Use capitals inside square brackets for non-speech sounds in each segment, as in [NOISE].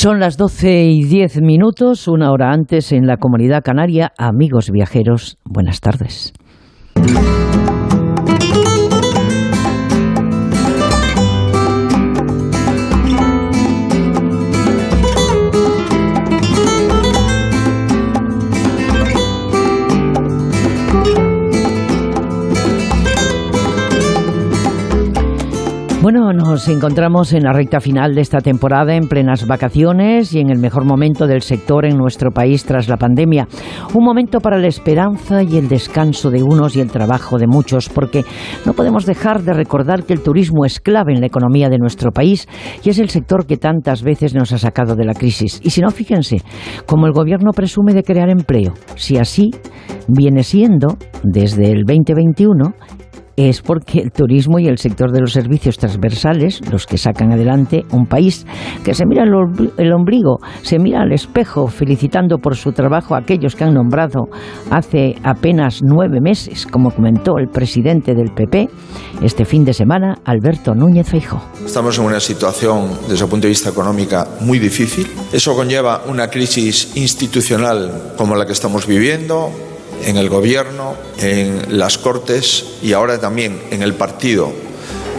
Son las 12 y 10 minutos, una hora antes en la comunidad canaria. Amigos viajeros, buenas tardes. Bueno, nos encontramos en la recta final de esta temporada, en plenas vacaciones y en el mejor momento del sector en nuestro país tras la pandemia. Un momento para la esperanza y el descanso de unos y el trabajo de muchos, porque no podemos dejar de recordar que el turismo es clave en la economía de nuestro país y es el sector que tantas veces nos ha sacado de la crisis. Y si no, fíjense, como el gobierno presume de crear empleo, si así viene siendo desde el 2021 es porque el turismo y el sector de los servicios transversales, los que sacan adelante un país que se mira el ombligo, se mira al espejo, felicitando por su trabajo a aquellos que han nombrado hace apenas nueve meses, como comentó el presidente del PP este fin de semana, Alberto Núñez Feijóo. Estamos en una situación, desde el punto de vista económica, muy difícil. Eso conlleva una crisis institucional como la que estamos viviendo, en el gobierno, en las Cortes y ahora también en el partido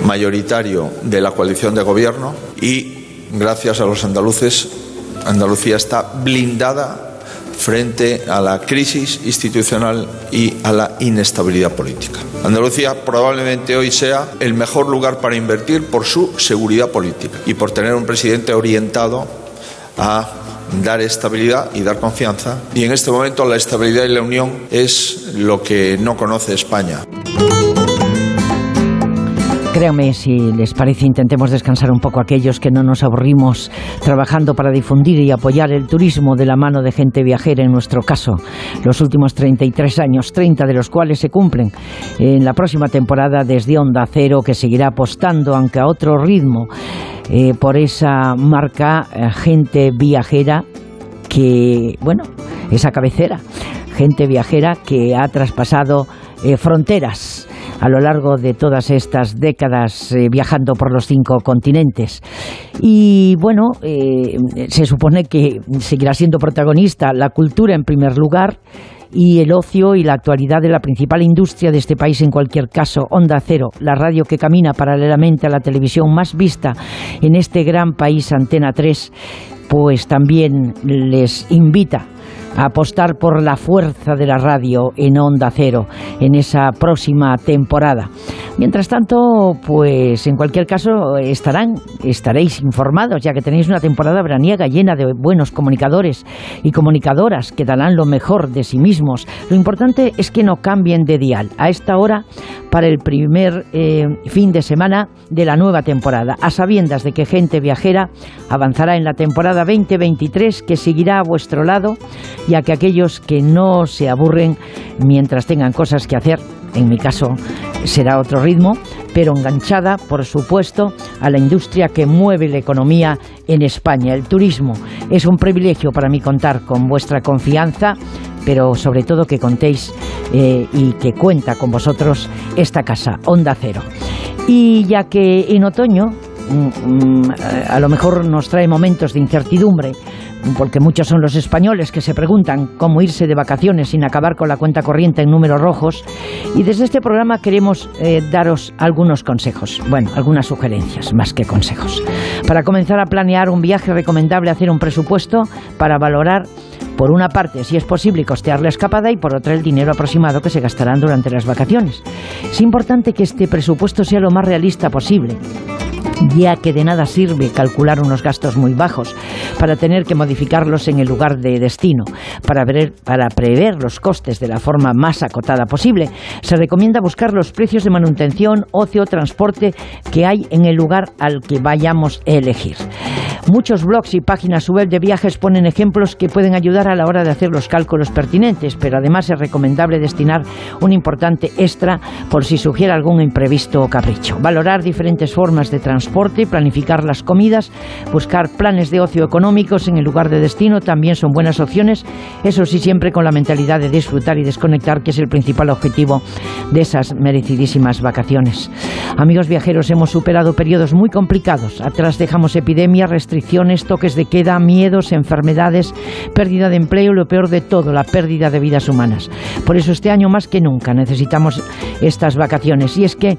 mayoritario de la coalición de gobierno y gracias a los andaluces Andalucía está blindada frente a la crisis institucional y a la inestabilidad política. Andalucía probablemente hoy sea el mejor lugar para invertir por su seguridad política y por tener un presidente orientado a dar estabilidad y dar confianza. Y en este momento la estabilidad y la unión es lo que no conoce España. Créanme, si les parece, intentemos descansar un poco aquellos que no nos aburrimos trabajando para difundir y apoyar el turismo de la mano de gente viajera, en nuestro caso, los últimos 33 años, 30 de los cuales se cumplen en la próxima temporada desde Onda Cero, que seguirá apostando, aunque a otro ritmo, eh, por esa marca eh, gente viajera que, bueno, esa cabecera, gente viajera que ha traspasado eh, fronteras a lo largo de todas estas décadas viajando por los cinco continentes. Y bueno, se supone que seguirá siendo protagonista la cultura en primer lugar y el ocio y la actualidad de la principal industria de este país en cualquier caso, Onda Cero, la radio que camina paralelamente a la televisión más vista en este gran país, Antena 3, pues también les invita apostar por la fuerza de la radio en Onda Cero en esa próxima temporada. Mientras tanto, pues en cualquier caso estarán, estaréis informados, ya que tenéis una temporada veraniega llena de buenos comunicadores y comunicadoras que darán lo mejor de sí mismos. Lo importante es que no cambien de dial a esta hora para el primer eh, fin de semana de la nueva temporada, a sabiendas de que Gente Viajera avanzará en la temporada 2023 que seguirá a vuestro lado, ya que aquellos que no se aburren mientras tengan cosas que hacer, en mi caso será otro ritmo, pero enganchada, por supuesto, a la industria que mueve la economía en España, el turismo. Es un privilegio para mí contar con vuestra confianza pero sobre todo que contéis eh, y que cuenta con vosotros esta casa, Onda Cero. Y ya que en otoño a lo mejor nos trae momentos de incertidumbre, porque muchos son los españoles que se preguntan cómo irse de vacaciones sin acabar con la cuenta corriente en números rojos. Y desde este programa queremos eh, daros algunos consejos, bueno, algunas sugerencias, más que consejos. Para comenzar a planear un viaje recomendable hacer un presupuesto para valorar por una parte, si es posible, costear la escapada y por otra, el dinero aproximado que se gastarán durante las vacaciones. Es importante que este presupuesto sea lo más realista posible ya que de nada sirve calcular unos gastos muy bajos para tener que modificarlos en el lugar de destino. Para, para prever los costes de la forma más acotada posible, se recomienda buscar los precios de manutención, ocio, transporte que hay en el lugar al que vayamos a elegir. Muchos blogs y páginas web de viajes ponen ejemplos que pueden ayudar a la hora de hacer los cálculos pertinentes, pero además es recomendable destinar un importante extra por si sugiere algún imprevisto o capricho. Valorar diferentes formas de transporte, planificar las comidas, buscar planes de ocio económico económicos en el lugar de destino también son buenas opciones, eso sí siempre con la mentalidad de disfrutar y desconectar, que es el principal objetivo de esas merecidísimas vacaciones. Amigos viajeros, hemos superado periodos muy complicados. Atrás dejamos epidemias, restricciones, toques de queda, miedos, enfermedades, pérdida de empleo y lo peor de todo, la pérdida de vidas humanas. Por eso este año más que nunca necesitamos estas vacaciones. Y es que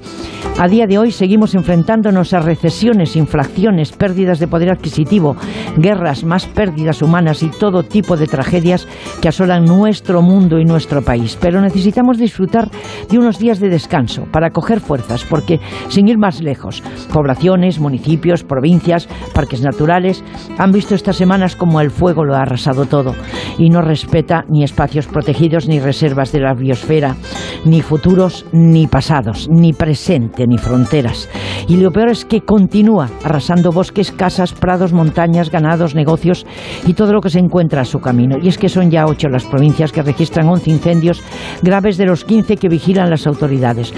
a día de hoy seguimos enfrentándonos a recesiones, inflaciones, pérdidas de poder adquisitivo, guerras, más pérdidas humanas y todo tipo de tragedias que asolan nuestro mundo y nuestro país. Pero necesitamos disfrutar de unos días de descanso para coger fuerzas, porque sin ir más lejos, poblaciones, municipios, provincias, parques naturales han visto estas semanas como el fuego lo ha arrasado todo y no respeta ni espacios protegidos ni reservas de la biosfera, ni futuros ni pasados, ni presente ni fronteras. Y lo peor es que continúa arrasando bosques, casas, prados, montañas, ganados, negocios y todo lo que se encuentra a su camino. Y es que son ya ocho las provincias que registran 11 incendios graves de los 15 que vigilan las autoridades.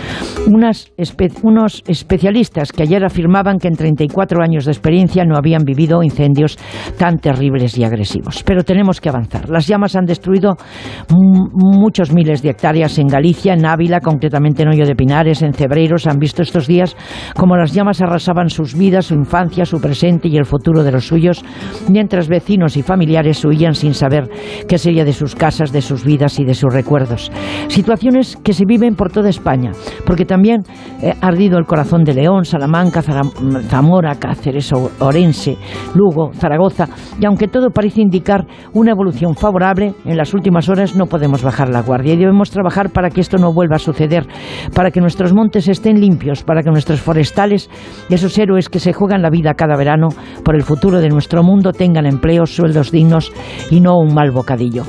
unos especialistas que ayer afirmaban que en 34 años de experiencia no habían vivido incendios tan terribles y agresivos. Pero tenemos que Las llamas han destruido muchos miles de hectáreas en Galicia, en Ávila, concretamente en Hoyo de Pinares, en Cebreiros. Han visto estos días como las llamas arrasaban sus vidas, su infancia, su presente y el futuro de los suyos, mientras vecinos y familiares huían sin saber qué sería de sus casas, de sus vidas y de sus recuerdos. Situaciones que se viven por toda España, porque también eh, ha ardido el corazón de León, Salamanca, Zamora, Cáceres, Orense, Lugo, Zaragoza, y aunque todo parece indicar una evolución favorable, en las últimas horas no podemos bajar la guardia y debemos trabajar para que esto no vuelva a suceder, para que nuestros montes estén limpios, para que nuestros forestales, esos héroes que se juegan la vida cada verano por el futuro de nuestro mundo, tengan empleos, sueldos dignos y no un mal bocadillo.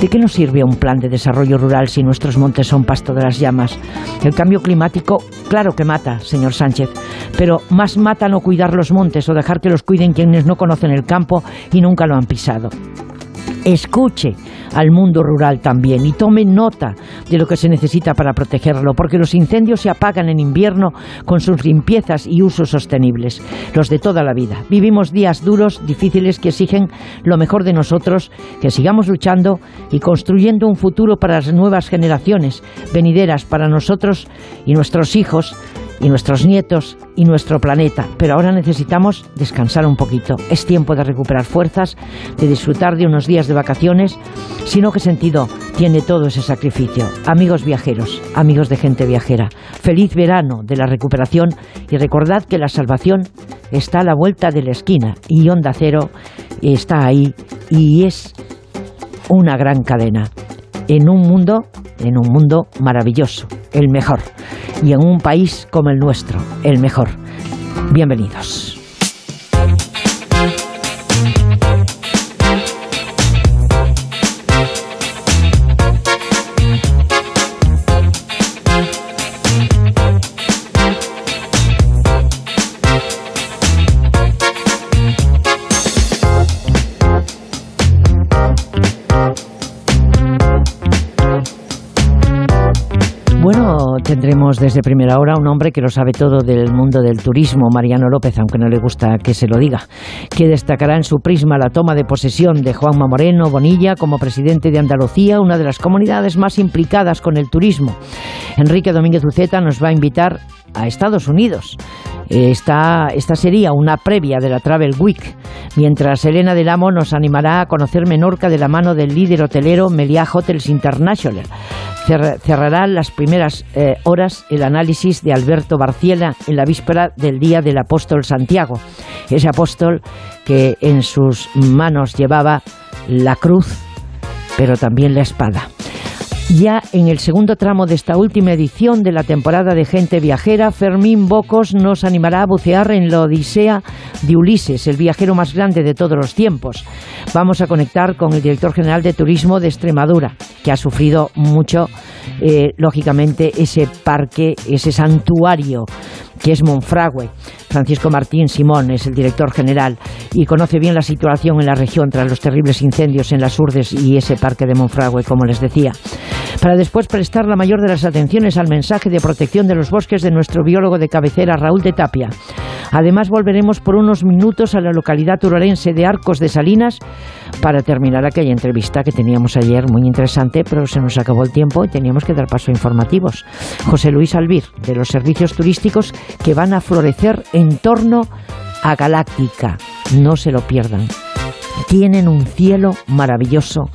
¿De qué nos sirve un plan de desarrollo rural si nuestros montes son pasto de las llamas? El cambio climático, claro que mata, señor Sánchez, pero más mata no cuidar los montes o dejar que los cuiden quienes no conocen el campo y nunca lo han pisado escuche al mundo rural también y tome nota de lo que se necesita para protegerlo, porque los incendios se apagan en invierno con sus limpiezas y usos sostenibles, los de toda la vida. Vivimos días duros, difíciles, que exigen lo mejor de nosotros, que sigamos luchando y construyendo un futuro para las nuevas generaciones venideras, para nosotros y nuestros hijos, y nuestros nietos y nuestro planeta. Pero ahora necesitamos descansar un poquito. Es tiempo de recuperar fuerzas, de disfrutar de unos días de vacaciones. Sino qué sentido tiene todo ese sacrificio. Amigos viajeros, amigos de gente viajera, feliz verano de la recuperación y recordad que la salvación está a la vuelta de la esquina y Onda Cero está ahí y es una gran cadena en un mundo, en un mundo maravilloso, el mejor y en un país como el nuestro, el mejor. Bienvenidos. Tendremos desde primera hora un hombre que lo sabe todo del mundo del turismo, Mariano López, aunque no le gusta que se lo diga, que destacará en su prisma la toma de posesión de Juanma Moreno Bonilla como presidente de Andalucía, una de las comunidades más implicadas con el turismo. Enrique Domínguez Uceta nos va a invitar a Estados Unidos. Esta, esta sería una previa de la Travel Week, mientras Elena del Amo nos animará a conocer Menorca de la mano del líder hotelero Meliá Hotels International cerrará las primeras eh, horas el análisis de Alberto Barciela en la víspera del día del apóstol Santiago, ese apóstol que en sus manos llevaba la cruz, pero también la espada. Ya en el segundo tramo de esta última edición de la temporada de Gente Viajera, Fermín Bocos nos animará a bucear en la Odisea de Ulises, el viajero más grande de todos los tiempos. Vamos a conectar con el director general de Turismo de Extremadura, que ha sufrido mucho, eh, lógicamente, ese parque, ese santuario que es Monfragüe. Francisco Martín Simón es el director general y conoce bien la situación en la región tras los terribles incendios en las Urdes y ese parque de Monfragüe, como les decía. Para después prestar la mayor de las atenciones al mensaje de protección de los bosques de nuestro biólogo de cabecera, Raúl de Tapia. Además, volveremos por unos minutos a la localidad turolense de Arcos de Salinas para terminar aquella entrevista que teníamos ayer, muy interesante, pero se nos acabó el tiempo y teníamos que dar paso a informativos. José Luis Albir, de los servicios turísticos que van a florecer en torno a Galáctica. No se lo pierdan. Tienen un cielo maravilloso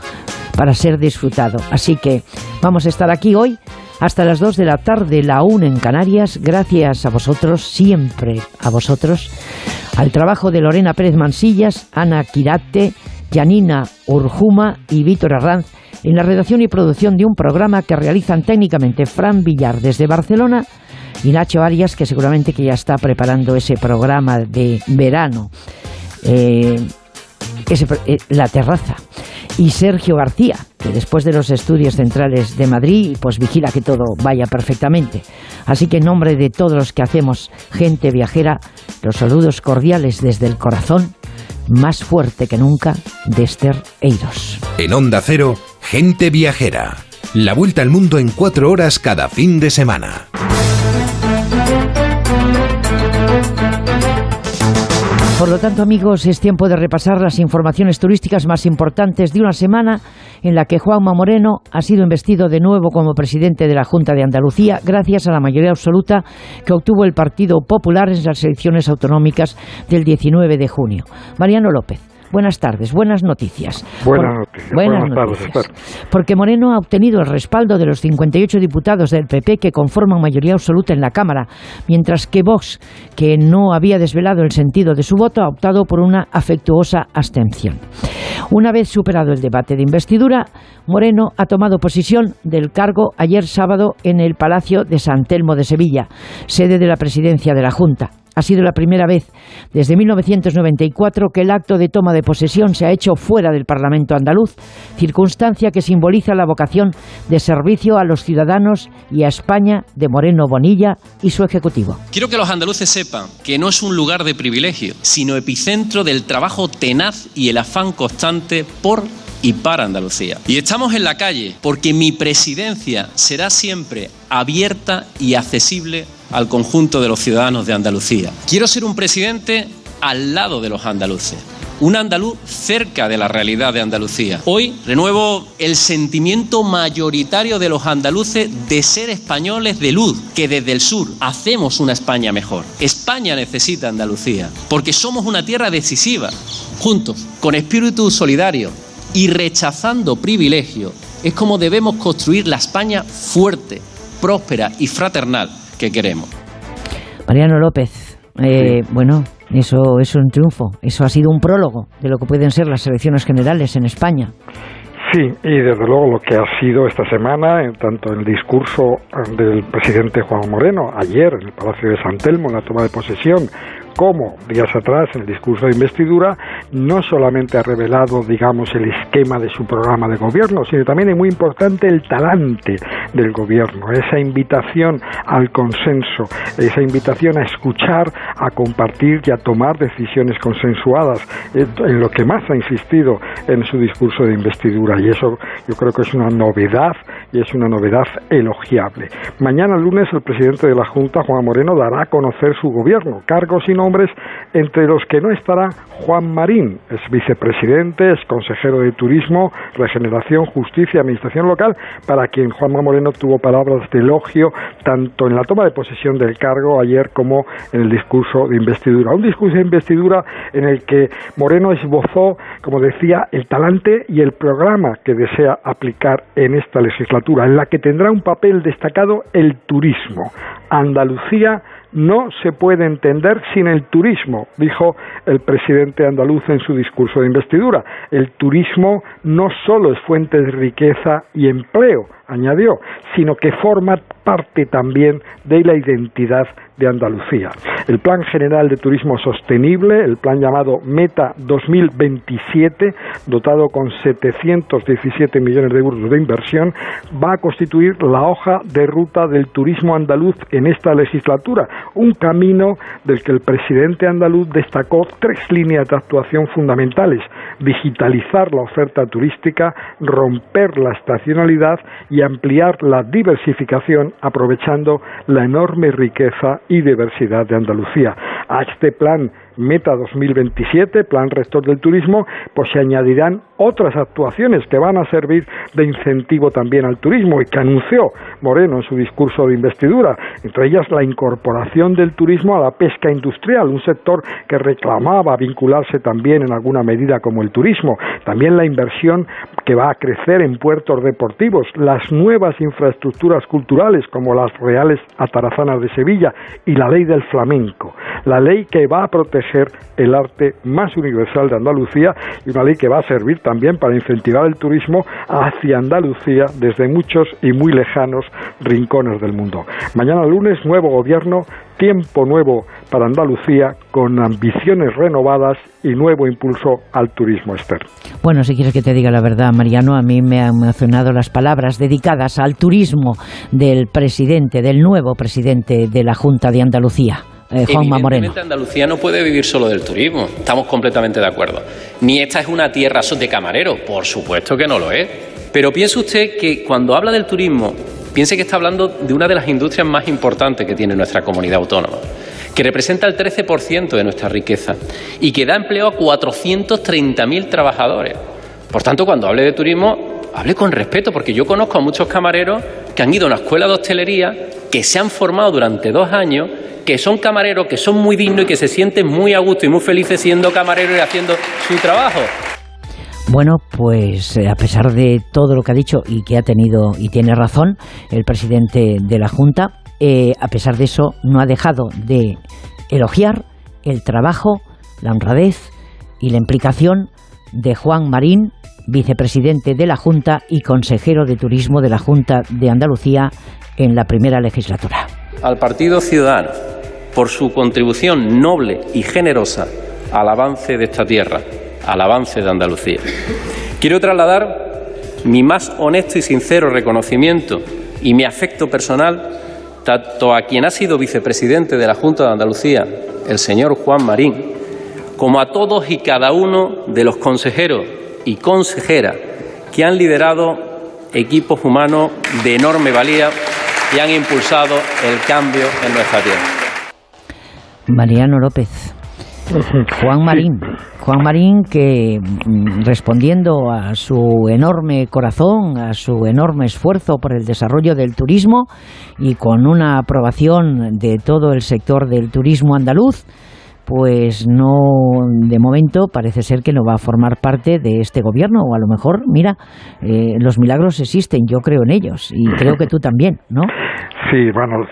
para ser disfrutado. Así que vamos a estar aquí hoy hasta las 2 de la tarde, la 1 en Canarias, gracias a vosotros, siempre a vosotros, al trabajo de Lorena Pérez Mansillas, Ana Quirate, Janina Urjuma y Víctor Arranz en la redacción y producción de un programa que realizan técnicamente Fran Villar desde Barcelona y Nacho Arias, que seguramente que ya está preparando ese programa de verano, eh, eh, La Terraza, y Sergio García, que después de los estudios centrales de Madrid, pues vigila que todo vaya perfectamente. Así que en nombre de todos los que hacemos gente viajera, los saludos cordiales desde el corazón, más fuerte que nunca, de Esther Eiros. En Onda Cero, gente viajera. La vuelta al mundo en cuatro horas cada fin de semana. Por lo tanto, amigos, es tiempo de repasar las informaciones turísticas más importantes de una semana en la que Juanma Moreno ha sido investido de nuevo como presidente de la Junta de Andalucía gracias a la mayoría absoluta que obtuvo el Partido Popular en las elecciones autonómicas del 19 de junio. Mariano López. Buenas tardes, buenas noticias. Buenas noticias. Buenas, tardes, Porque Moreno ha obtenido el respaldo de los 58 diputados del PP que conforman mayoría absoluta en la Cámara, mientras que Vox, que no había desvelado el sentido de su voto, ha optado por una afectuosa abstención. Una vez superado el debate de investidura, Moreno ha tomado posesión del cargo ayer sábado en el Palacio de San Telmo de Sevilla, sede de la presidencia de la Junta. Ha sido la primera vez desde 1994 que el acto de toma de posesión se ha hecho fuera del Parlamento andaluz, circunstancia que simboliza la vocación de servicio a los ciudadanos y a España de Moreno Bonilla y su ejecutivo. Quiero que los andaluces sepan que no es un lugar de privilegio, sino epicentro del trabajo tenaz y el afán constante por y para Andalucía. Y estamos en la calle porque mi presidencia será siempre abierta y accesible al conjunto de los ciudadanos de Andalucía. Quiero ser un presidente al lado de los andaluces. Un andaluz cerca de la realidad de Andalucía. Hoy renuevo el sentimiento mayoritario de los andaluces de ser españoles de luz, que desde el sur hacemos una España mejor. España necesita Andalucía, porque somos una tierra decisiva. Juntos, con espíritu solidario y rechazando privilegio, es como debemos construir la España fuerte, próspera y fraternal que queremos. Mariano López, eh, bueno, eso es un triunfo, eso ha sido un prólogo de lo que pueden ser las elecciones generales en España. Sí, y desde luego lo que ha sido esta semana, en tanto el discurso del presidente Juan Moreno, ayer en el Palacio de San Telmo, en la toma de posesión, como días atrás en el discurso de investidura no solamente ha revelado, digamos, el esquema de su programa de gobierno, sino también es muy importante el talante del gobierno, esa invitación al consenso, esa invitación a escuchar, a compartir y a tomar decisiones consensuadas, en lo que más ha insistido en su discurso de investidura. Y eso yo creo que es una novedad y es una novedad elogiable. Mañana lunes el presidente de la Junta, Juan Moreno, dará a conocer su gobierno, cargos y nombres entre los que no estará Juan Marín, es vicepresidente, es consejero de Turismo, Regeneración, Justicia y Administración Local, para quien Juan Moreno tuvo palabras de elogio tanto en la toma de posesión del cargo ayer como en el discurso de investidura. Un discurso de investidura en el que Moreno esbozó, como decía, el talante y el programa que desea aplicar en esta legislatura, en la que tendrá un papel destacado el turismo. Andalucía no se puede entender sin el turismo, dijo el presidente andaluz en su discurso de investidura. El turismo no solo es fuente de riqueza y empleo, añadió, sino que forma parte también de la identidad de Andalucía. El Plan General de Turismo Sostenible, el plan llamado Meta 2027, dotado con 717 millones de euros de inversión, va a constituir la hoja de ruta del turismo andaluz en esta legislatura, un camino del que el presidente andaluz destacó tres líneas de actuación fundamentales, digitalizar la oferta turística, romper la estacionalidad y ampliar la diversificación aprovechando la enorme riqueza y diversidad de Andalucía. A este plan Meta 2027, Plan Rector del Turismo, pues se añadirán otras actuaciones que van a servir de incentivo también al turismo y que anunció Moreno en su discurso de investidura, entre ellas la incorporación del turismo a la pesca industrial, un sector que reclamaba vincularse también en alguna medida como el turismo, también la inversión que va a crecer en puertos deportivos, las nuevas infraestructuras culturales como las Reales Atarazanas de Sevilla y la ley del flamenco, la ley que va a proteger el arte más universal de Andalucía y una ley que va a servir también para incentivar el turismo hacia Andalucía desde muchos y muy lejanos rincones del mundo. Mañana lunes, nuevo gobierno, tiempo nuevo para Andalucía con ambiciones renovadas y nuevo impulso al turismo externo. Bueno, si quieres que te diga la verdad, Mariano, a mí me han emocionado las palabras dedicadas al turismo del presidente, del nuevo presidente de la Junta de Andalucía. Eh, Juanma Moreno. Andalucía no puede vivir solo del turismo, estamos completamente de acuerdo. Ni esta es una tierra de camarero, por supuesto que no lo es. Pero piense usted que cuando habla del turismo, piense que está hablando de una de las industrias más importantes que tiene nuestra comunidad autónoma, que representa el 13% de nuestra riqueza y que da empleo a 430.000 trabajadores. Por tanto, cuando hable de turismo, hable con respeto, porque yo conozco a muchos camareros que han ido a una escuela de hostelería, que se han formado durante dos años que son camareros, que son muy dignos y que se sienten muy a gusto y muy felices siendo camareros y haciendo su trabajo. Bueno, pues eh, a pesar de todo lo que ha dicho y que ha tenido y tiene razón el presidente de la Junta, eh, a pesar de eso no ha dejado de elogiar el trabajo, la honradez y la implicación de Juan Marín, vicepresidente de la Junta y consejero de Turismo de la Junta de Andalucía en la primera legislatura. Al Partido Ciudadano por su contribución noble y generosa al avance de esta tierra, al avance de Andalucía. Quiero trasladar mi más honesto y sincero reconocimiento y mi afecto personal tanto a quien ha sido vicepresidente de la Junta de Andalucía, el señor Juan Marín, como a todos y cada uno de los consejeros y consejeras que han liderado equipos humanos de enorme valía y han impulsado el cambio en nuestra tierra. Mariano López. Juan Marín. Juan Marín que mm, respondiendo a su enorme corazón, a su enorme esfuerzo por el desarrollo del turismo y con una aprobación de todo el sector del turismo andaluz, pues no, de momento parece ser que no va a formar parte de este gobierno, o a lo mejor, mira, eh, los milagros existen, yo creo en ellos, y creo que tú también, ¿no? Sí, bueno,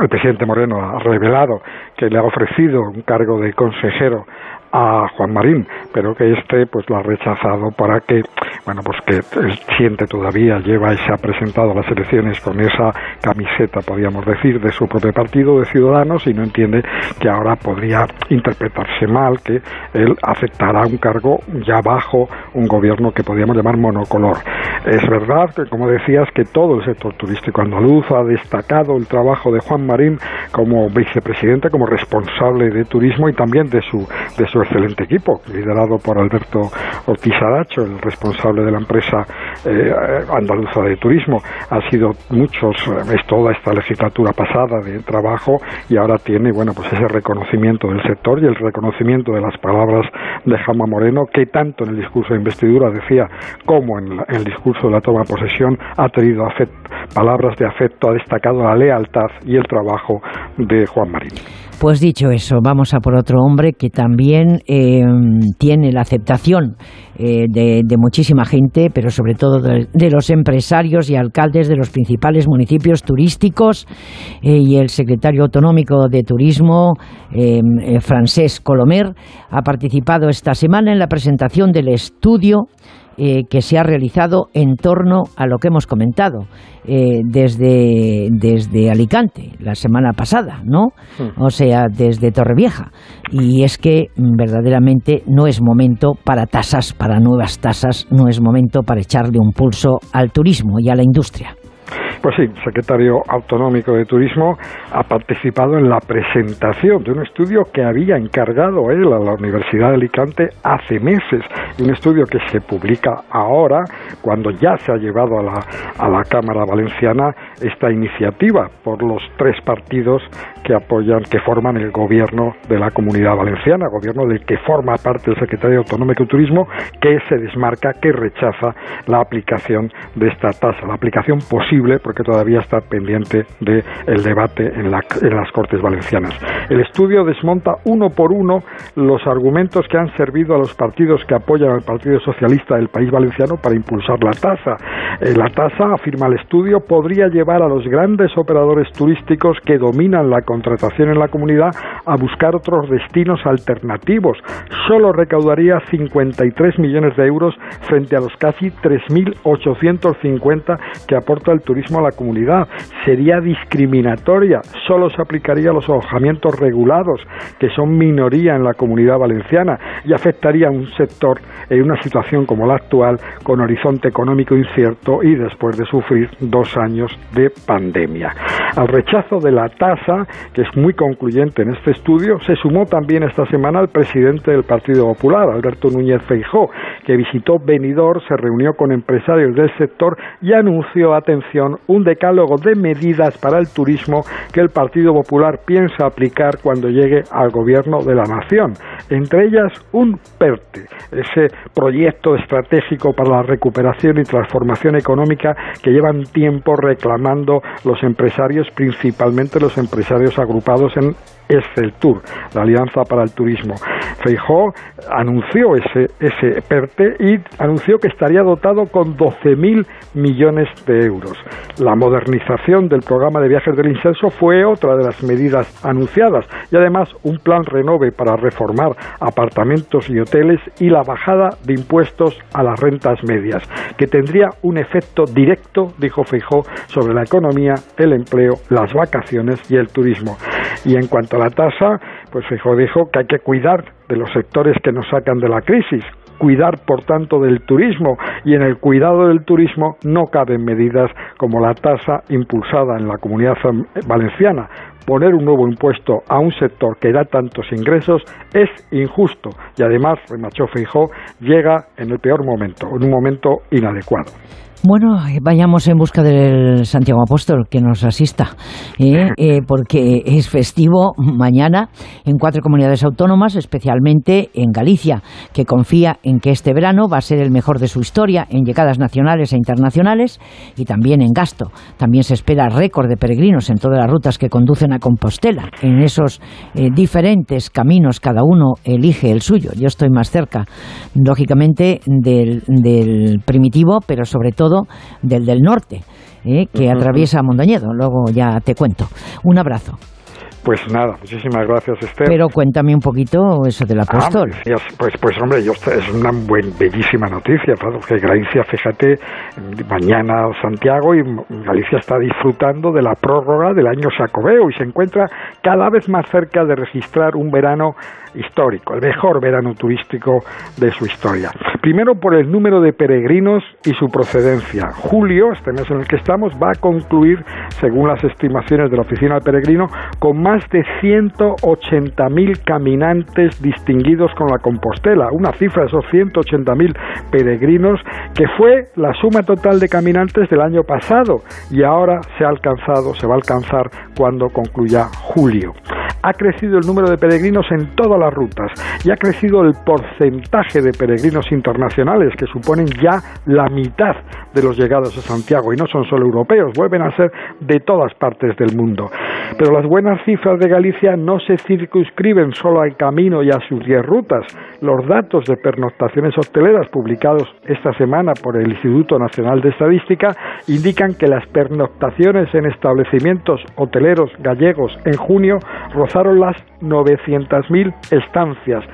el presidente Moreno ha revelado que le ha ofrecido un cargo de consejero a Juan Marín, pero que este pues lo ha rechazado para que, bueno, pues que siente todavía, lleva y se ha presentado a las elecciones con esa camiseta, podríamos decir, de su propio partido de Ciudadanos y no entiende que ahora podría interpretarse mal que él aceptará un cargo ya bajo un gobierno que podríamos llamar monocolor. Es verdad que, como decías, que todo el sector turístico andaluz ha destacado el trabajo de Juan Marín como vicepresidente, como responsable de turismo y también de su, de su excelente equipo, liderado por Alberto Ortiz Aracho, el responsable de la empresa eh, andaluza de turismo. Ha sido muchos, eh, es toda esta legislatura pasada de trabajo y ahora tiene, bueno, pues ese reconocimiento del sector y el reconocimiento de las palabras de Jama Moreno, que tanto en el discurso de investidura decía como en, el discurso de la toma de posesión ha tenido palabras de afecto, ha destacado la lealtad y el trabajo de Juan Marín. Pues dicho eso, vamos a por otro hombre que también eh, tiene la aceptación eh, de, muchísima gente, pero sobre todo de, los empresarios y alcaldes de los principales municipios turísticos eh, y el secretario autonómico de turismo, Francés Colomer, ha participado esta semana en la presentación del estudio eh, que se ha realizado en torno a lo que hemos comentado eh, desde, desde Alicante la semana pasada, ¿no? Hmm. O sea, desde Torrevieja. Y es que mm, verdaderamente no es momento para tasas, para nuevas tasas, no es momento para echarle un pulso al turismo y a la industria. Pues sí, secretario autonómico de Turismo ha participado en la presentación de un estudio que había encargado él a la Universidad de Alicante hace meses, un estudio que se publica ahora cuando ya se ha llevado a la, a la Cámara Valenciana esta iniciativa por los tres partidos que apoyan, que forman el gobierno de la Comunidad Valenciana, gobierno del que forma parte el secretario autonómico de Turismo, que se desmarca, que rechaza la aplicación de esta tasa, la aplicación posible, porque todavía está pendiente del el debate en, la- en las Cortes Valencianas. El estudio desmonta uno por uno los argumentos que han servido a los partidos que apoyan al Partido Socialista del País Valenciano para impulsar la tasa. Eh, la tasa, afirma el estudio, podría llevar a los grandes operadores turísticos que dominan la contratación en la comunidad a buscar otros destinos alternativos. Solo recaudaría 53 millones de euros frente a los casi 3.850 que aporta el turismo a la comunidad. Sería discriminatoria. Solo se aplicaría a los alojamientos regulados, que son minoría en la comunidad valenciana, y afectaría a un sector en una situación como la actual, con horizonte económico incierto y después de sufrir dos años de pandemia. Al rechazo de la tasa, que es muy concluyente en este estudio, se sumó también esta semana el presidente del Partido Popular, Alberto Núñez Feijó, que visitó Benidorm, se reunió con empresarios del sector y anunció, atención, un decálogo de medidas para el turismo que el Partido Popular piensa aplicar cuando llegue al gobierno de la nación. Entre ellas, un PERTE, ese proyecto estratégico para la recuperación y transformación económica que llevan tiempo reclamando los empresarios, principalmente los empresarios agrupados en Exceltur, la Alianza para el Turismo. Feijó anunció ese, ese PERTE y anunció que estaría dotado con 12.000 millones de euros. La modernización del programa de viajes del Incenso fue otra de las medidas anunciadas y además un plan renove para reformar apartamentos y hoteles y la bajada de impuestos a las rentas medias, que tendría un efecto directo, dijo Feijó, sobre la economía, el empleo, las vacaciones y el turismo. Y en cuanto a la tasa, pues Feijó dijo que hay que cuidar de los sectores que nos sacan de la crisis, cuidar por tanto del turismo y en el cuidado del turismo no caben medidas como la tasa impulsada en la comunidad valenciana. Poner un nuevo impuesto a un sector que da tantos ingresos es injusto y además, remachó Feijó, llega en el peor momento, en un momento inadecuado. Bueno, vayamos en busca del Santiago Apóstol que nos asista, ¿eh? [LAUGHS] Eh, porque es festivo mañana en cuatro comunidades autónomas, especialmente en Galicia, que confía en que este verano va a ser el mejor de su historia en llegadas nacionales e internacionales y también en gasto. También se espera récord de peregrinos en todas las rutas que conducen a Compostela, en esos eh, diferentes caminos, cada uno elige el suyo. Yo estoy más cerca, lógicamente, del, del primitivo, pero sobre todo del del norte, ¿eh? que atraviesa Mondoñedo. Luego ya te cuento. Un abrazo. Pues nada, muchísimas gracias, Esther. Pero cuéntame un poquito eso del apóstol. Ah, pues, pues, pues, hombre, yo, es una buen, bellísima noticia, Galicia, fíjate, mañana Santiago y Galicia está disfrutando de la prórroga del año Sacobeo y se encuentra cada vez más cerca de registrar un verano histórico, el mejor verano turístico de su historia. Primero por el número de peregrinos y su procedencia. Julio, este mes en el que estamos, va a concluir, según las estimaciones de la Oficina del Peregrino, con más de 180.000 caminantes distinguidos con la Compostela, una cifra de esos 180.000 peregrinos que fue la suma total de caminantes del año pasado y ahora se ha alcanzado, se va a alcanzar cuando concluya julio. Ha crecido el número de peregrinos en todas las rutas y ha crecido el porcentaje de peregrinos internacionales que suponen ya la mitad de los llegados a Santiago y no son solo europeos, vuelven a ser de todas partes del mundo. Pero las buenas cifras de Galicia no se circunscriben solo al camino y a sus diez rutas. Los datos de pernoctaciones hoteleras publicados esta semana por el Instituto Nacional de Estadística indican que las pernoctaciones en establecimientos hoteleros gallegos en junio rozaron las 900.000 estancias,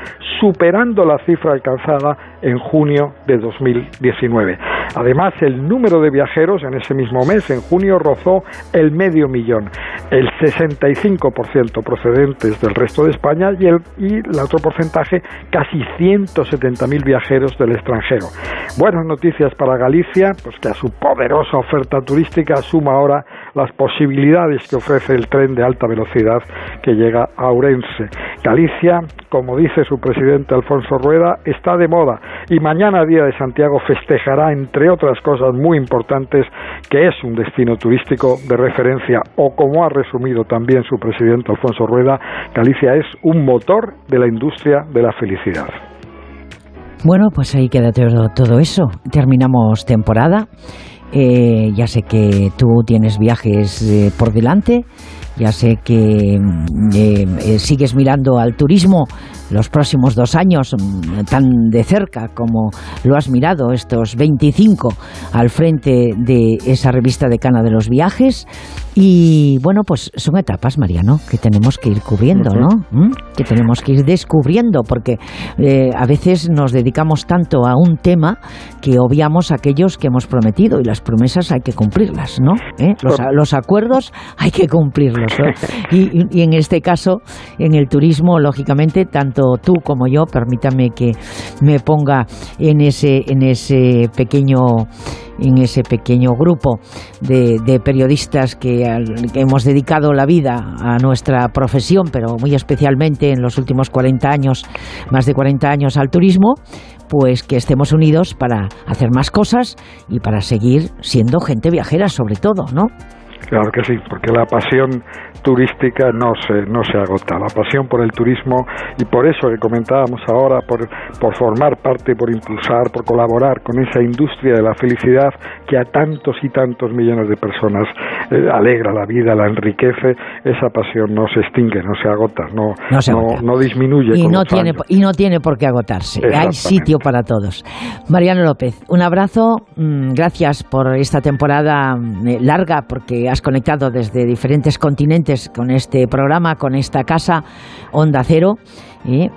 superando la cifra alcanzada en junio de 2019. Además, el número de viajeros en ese mismo mes, en junio, rozó el medio millón, el 65% procedentes del resto de España y el, y el otro porcentaje, casi 170.000 viajeros del extranjero. Buenas noticias para Galicia, pues que a su poderosa oferta turística suma ahora las posibilidades que ofrece el tren de alta velocidad que llega a Ourense. Galicia, como dice su presidente Alfonso Rueda, está de moda y mañana Día de Santiago festejará, entre otras cosas muy importantes, que es un destino turístico de referencia o como ha resumido también su presidente Alfonso Rueda, Galicia es un motor de la industria de la felicidad. Bueno, pues ahí queda todo, eso. Terminamos temporada. Eh, ya sé que tú tienes viajes eh, por delante, ya sé que mm, eh, eh, sigues mirando al turismo los próximos dos años mm, tan de cerca como lo has mirado estos 25 al frente de esa revista de Cana de los Viajes. Y bueno, pues son etapas, Mariano, que tenemos que ir cubriendo, ¿no? ¿Mm? Que tenemos que ir descubriendo, porque eh, a veces nos dedicamos tanto a un tema que obviamos aquellos que hemos prometido y las promesas hay que cumplirlas, ¿no? ¿Eh? Los, los, acuerdos hay que cumplirlos. ¿no? [LAUGHS] Y, y, en este caso, en el turismo, lógicamente, tanto tú como yo, permítame que me ponga en ese, en ese pequeño en ese pequeño grupo de, de periodistas que, que, hemos dedicado la vida a nuestra profesión, pero muy especialmente en los últimos 40 años, más de 40 años al turismo, pues que estemos unidos para hacer más cosas y para seguir siendo gente viajera sobre todo, ¿no? Claro que sí, porque la pasión turística no se, no se agota. La pasión por el turismo y por eso que comentábamos ahora, por, por formar parte, por impulsar, por colaborar con esa industria de la felicidad que a tantos y tantos millones de personas eh, alegra la vida, la enriquece, esa pasión no se extingue, no se agota, no, no, se agota. no, no disminuye. Y con no, los tiene, años. y no tiene por qué agotarse. Hay sitio para todos. Mariano López, un abrazo. Mmm, gracias por esta temporada eh, larga, porque has conectado desde diferentes continentes con este programa, con esta casa Onda Cero. Y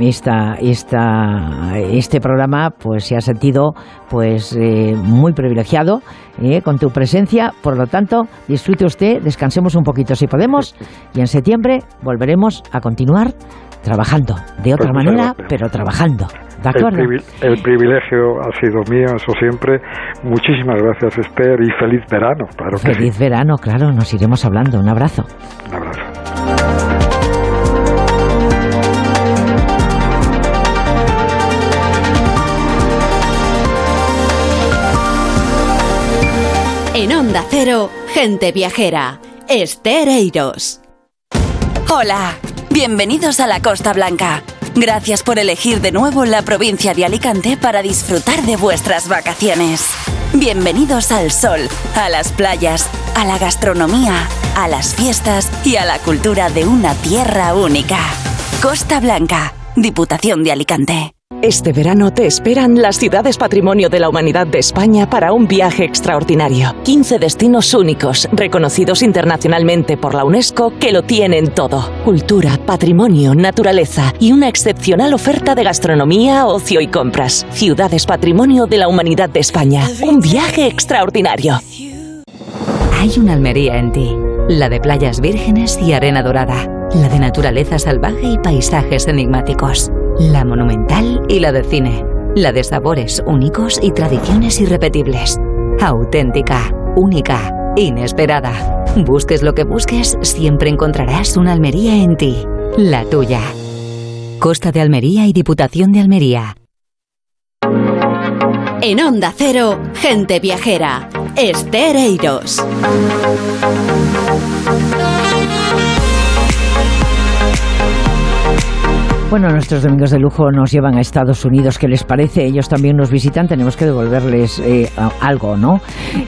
esta, este programa pues se ha sentido pues eh, muy privilegiado ¿eh? con tu presencia. Por lo tanto, disfrute usted, descansemos un poquito si podemos y en septiembre volveremos a continuar trabajando de otra Pues manera, pero trabajando. ¿De El, acuerdo? privi- el privilegio ha sido mío, eso siempre. Muchísimas gracias, Esther, y feliz verano. Claro que Feliz sí. verano, claro, nos iremos hablando. Un abrazo. Un abrazo. En Onda Cero, gente viajera. Esther Eiros. Hola, bienvenidos a la Costa Blanca. Gracias por elegir de nuevo la provincia de Alicante para disfrutar de vuestras vacaciones. Bienvenidos al sol, a las playas, a la gastronomía, a las fiestas y a la cultura de una tierra única. Costa Blanca, Diputación de Alicante. Este verano te esperan las ciudades patrimonio de la humanidad de España para un viaje extraordinario. 15 destinos únicos, reconocidos internacionalmente por la UNESCO, que lo tienen todo. Cultura, patrimonio, naturaleza y una excepcional oferta de gastronomía, ocio y compras. Ciudades patrimonio de la humanidad de España. Un viaje extraordinario. Hay una Almería en ti, la de playas vírgenes y arena dorada, la de naturaleza salvaje y paisajes enigmáticos, la monumental y la de cine, la de sabores únicos y tradiciones irrepetibles, auténtica, única, inesperada. Busques lo que busques, siempre encontrarás una Almería en ti, la tuya. Costa de Almería y Diputación de Almería. En Onda Cero, gente viajera. Esther Bueno, nuestros domingos de lujo nos llevan a Estados Unidos. ¿Qué les parece? Ellos también nos visitan. Tenemos que devolverles eh, algo, ¿no?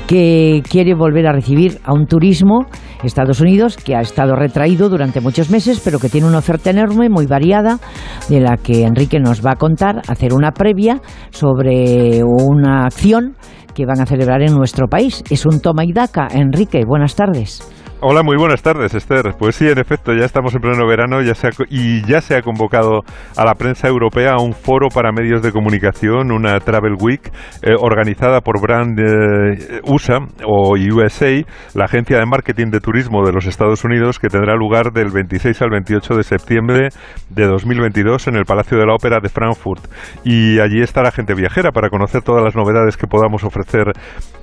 Que quiere volver a recibir a un turismo Estados Unidos que ha estado retraído durante muchos meses, pero que tiene una oferta enorme, muy variada, de la que Enrique nos va a contar, hacer una previa sobre una acción que van a celebrar en nuestro país. Es un toma y daca. Enrique, buenas tardes. Hola, muy buenas tardes, Esther. Pues sí, en efecto, ya estamos en pleno verano ya y ya se ha convocado a la prensa europea a un foro para medios de comunicación, una Travel Week, eh, organizada por Brand eh, USA o USA, la agencia de marketing de turismo de los Estados Unidos, que tendrá lugar del 26 al 28 de septiembre de 2022 en el Palacio de la Ópera de Frankfurt. Y allí estará gente viajera para conocer todas las novedades que podamos ofrecer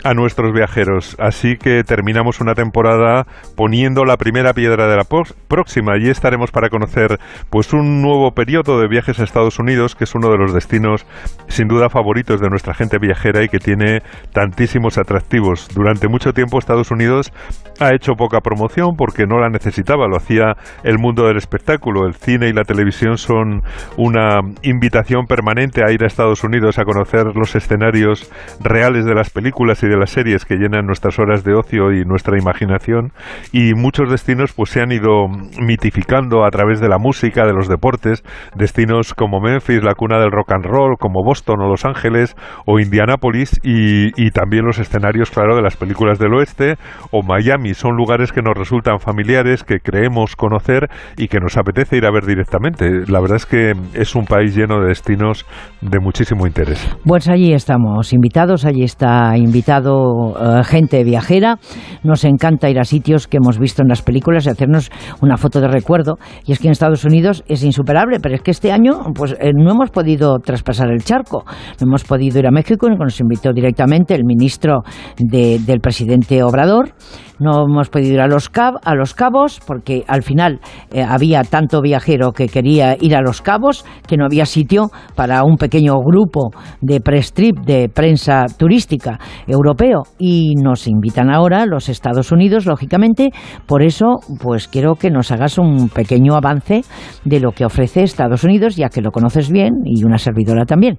a nuestros viajeros. Así que terminamos una temporada poniendo la primera piedra de la próxima. Allí estaremos para conocer pues un nuevo periodo de viajes a Estados Unidos, que es uno de los destinos sin duda favoritos de nuestra gente viajera y que tiene tantísimos atractivos. Durante mucho tiempo Estados Unidos ha hecho poca promoción porque no la necesitaba, lo hacía el mundo del espectáculo. El cine y la televisión son una invitación permanente a ir a Estados Unidos a conocer los escenarios reales de las películas y de las series que llenan nuestras horas de ocio y nuestra imaginación y muchos destinos pues se han ido mitificando a través de la música, de los deportes, destinos como Memphis, la cuna del rock and roll, como Boston o Los Ángeles o Indianápolis y, también los escenarios, claro, de las películas del oeste o Miami, son lugares que nos resultan familiares, que creemos conocer y que nos apetece ir a ver directamente. La verdad es que es un país lleno de destinos de muchísimo interés. Pues allí estamos invitados, allí está invitado eh, gente viajera. Nos encanta ir a sitios que hemos visto en las películas y hacernos una foto de recuerdo. Y es que en Estados Unidos es insuperable, pero es que este año pues eh, no hemos podido traspasar el charco. No hemos podido ir a México, nos invitó directamente el ministro del presidente Obrador no hemos podido ir a los, a los cabos porque al final eh, había tanto viajero que quería ir a los cabos que no había sitio para un pequeño grupo de press trip de prensa turística europeo y nos invitan ahora los Estados Unidos lógicamente por eso pues quiero que nos hagas un pequeño avance de lo que ofrece Estados Unidos ya que lo conoces bien y una servidora también.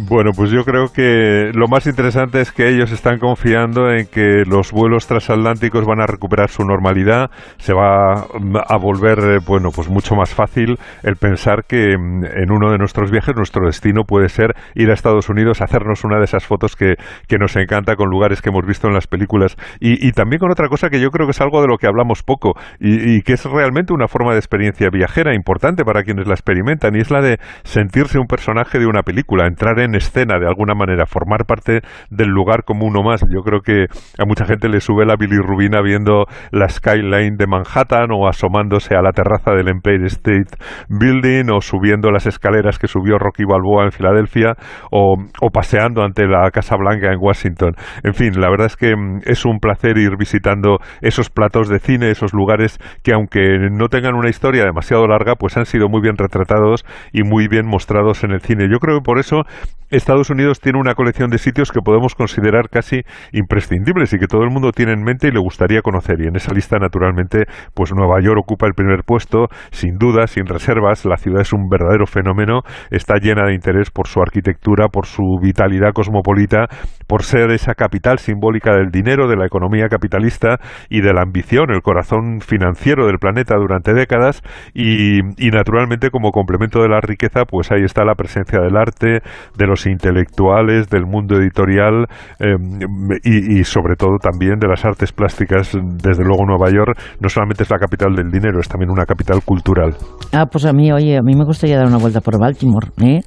Bueno, pues yo creo que lo más interesante es que ellos están confiando en que los vuelos transatlánticos van a recuperar su normalidad, se va a volver, eh, bueno, pues mucho más fácil el pensar que mm, en uno de nuestros viajes nuestro destino puede ser ir a Estados Unidos, hacernos una de esas fotos que, que nos encanta con lugares que hemos visto en las películas. Y, también con otra cosa que yo creo que es algo de lo que hablamos poco y, y que es realmente una forma de experiencia viajera importante para quienes la experimentan y es la de sentirse un personaje de una película, entrar en en escena de alguna manera, formar parte del lugar como uno más. Yo creo que a mucha gente le sube la bilirrubina viendo la skyline de Manhattan o asomándose a la terraza del Empire State Building o subiendo las escaleras que subió Rocky Balboa en Filadelfia o, o paseando ante la Casa Blanca en Washington. En fin, la verdad es que mm, es un placer ir visitando esos platos de cine, esos lugares que aunque no tengan una historia demasiado larga, pues han sido muy bien retratados y muy bien mostrados en el cine. Yo creo que por eso Estados Unidos tiene una colección de sitios que podemos considerar casi imprescindibles y que todo el mundo tiene en mente y le gustaría conocer. Y en esa lista, naturalmente, pues Nueva York ocupa el primer puesto, sin duda, sin reservas. La ciudad es un verdadero fenómeno, está llena de interés por su arquitectura, por su vitalidad cosmopolita, por ser esa capital simbólica del dinero, de la economía capitalista y de la ambición, el corazón financiero del planeta durante décadas. Y, y naturalmente, como complemento de la riqueza, pues ahí está la presencia del arte, de los intelectuales, del mundo editorial em, y, sobre todo también de las artes plásticas. Desde luego Nueva York no solamente es la capital del dinero, es también una capital cultural. Ah, pues a mí, oye, a mí me gustaría dar una vuelta por Baltimore, ¿eh?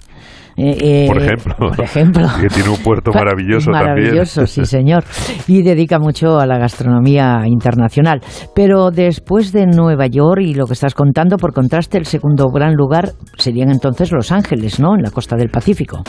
Eh, eh, por ejemplo, por ejemplo. [LAUGHS] que tiene un puerto maravilloso, maravilloso sí señor. Y dedica mucho a la gastronomía internacional. Pero después de Nueva York y lo que estás contando por contraste el segundo gran lugar serían entonces Los Ángeles no en la costa del Pacífico.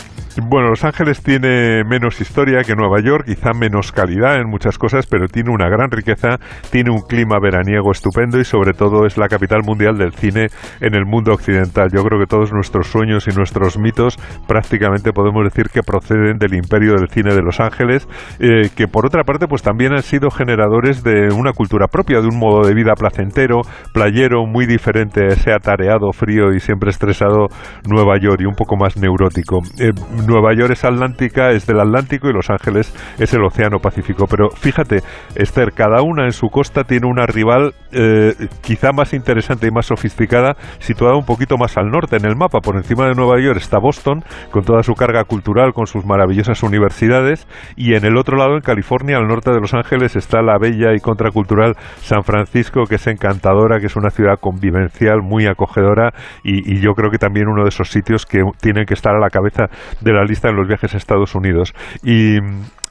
Bueno, Los Ángeles tiene menos historia que Nueva York, quizá menos calidad en muchas cosas, pero tiene una gran riqueza, tiene un clima veraniego estupendo y sobre todo es la capital mundial del cine en el mundo occidental. Yo creo que todos nuestros sueños y nuestros mitos prácticamente podemos decir que proceden del imperio del cine de Los Ángeles, eh, que por otra parte pues también han sido generadores de una cultura propia, de un modo de vida placentero, playero, muy diferente a ese atareado, frío y siempre estresado Nueva York y un poco más neurótico. Eh, Nueva York es atlántica, es del Atlántico y Los Ángeles es el Océano Pacífico. Pero fíjate, Esther, cada una en su costa tiene una rival eh, quizá más interesante y más sofisticada, situada un poquito más al norte en el mapa. Por encima de Nueva York está Boston, con toda su carga cultural, con sus maravillosas universidades, y en el otro lado, en California, al norte de Los Ángeles, está la bella y contracultural San Francisco, que es encantadora, que es una ciudad convivencial, muy acogedora, y, y yo creo que también uno de esos sitios que tienen que estar a la cabeza de la lista en los viajes a Estados Unidos. Y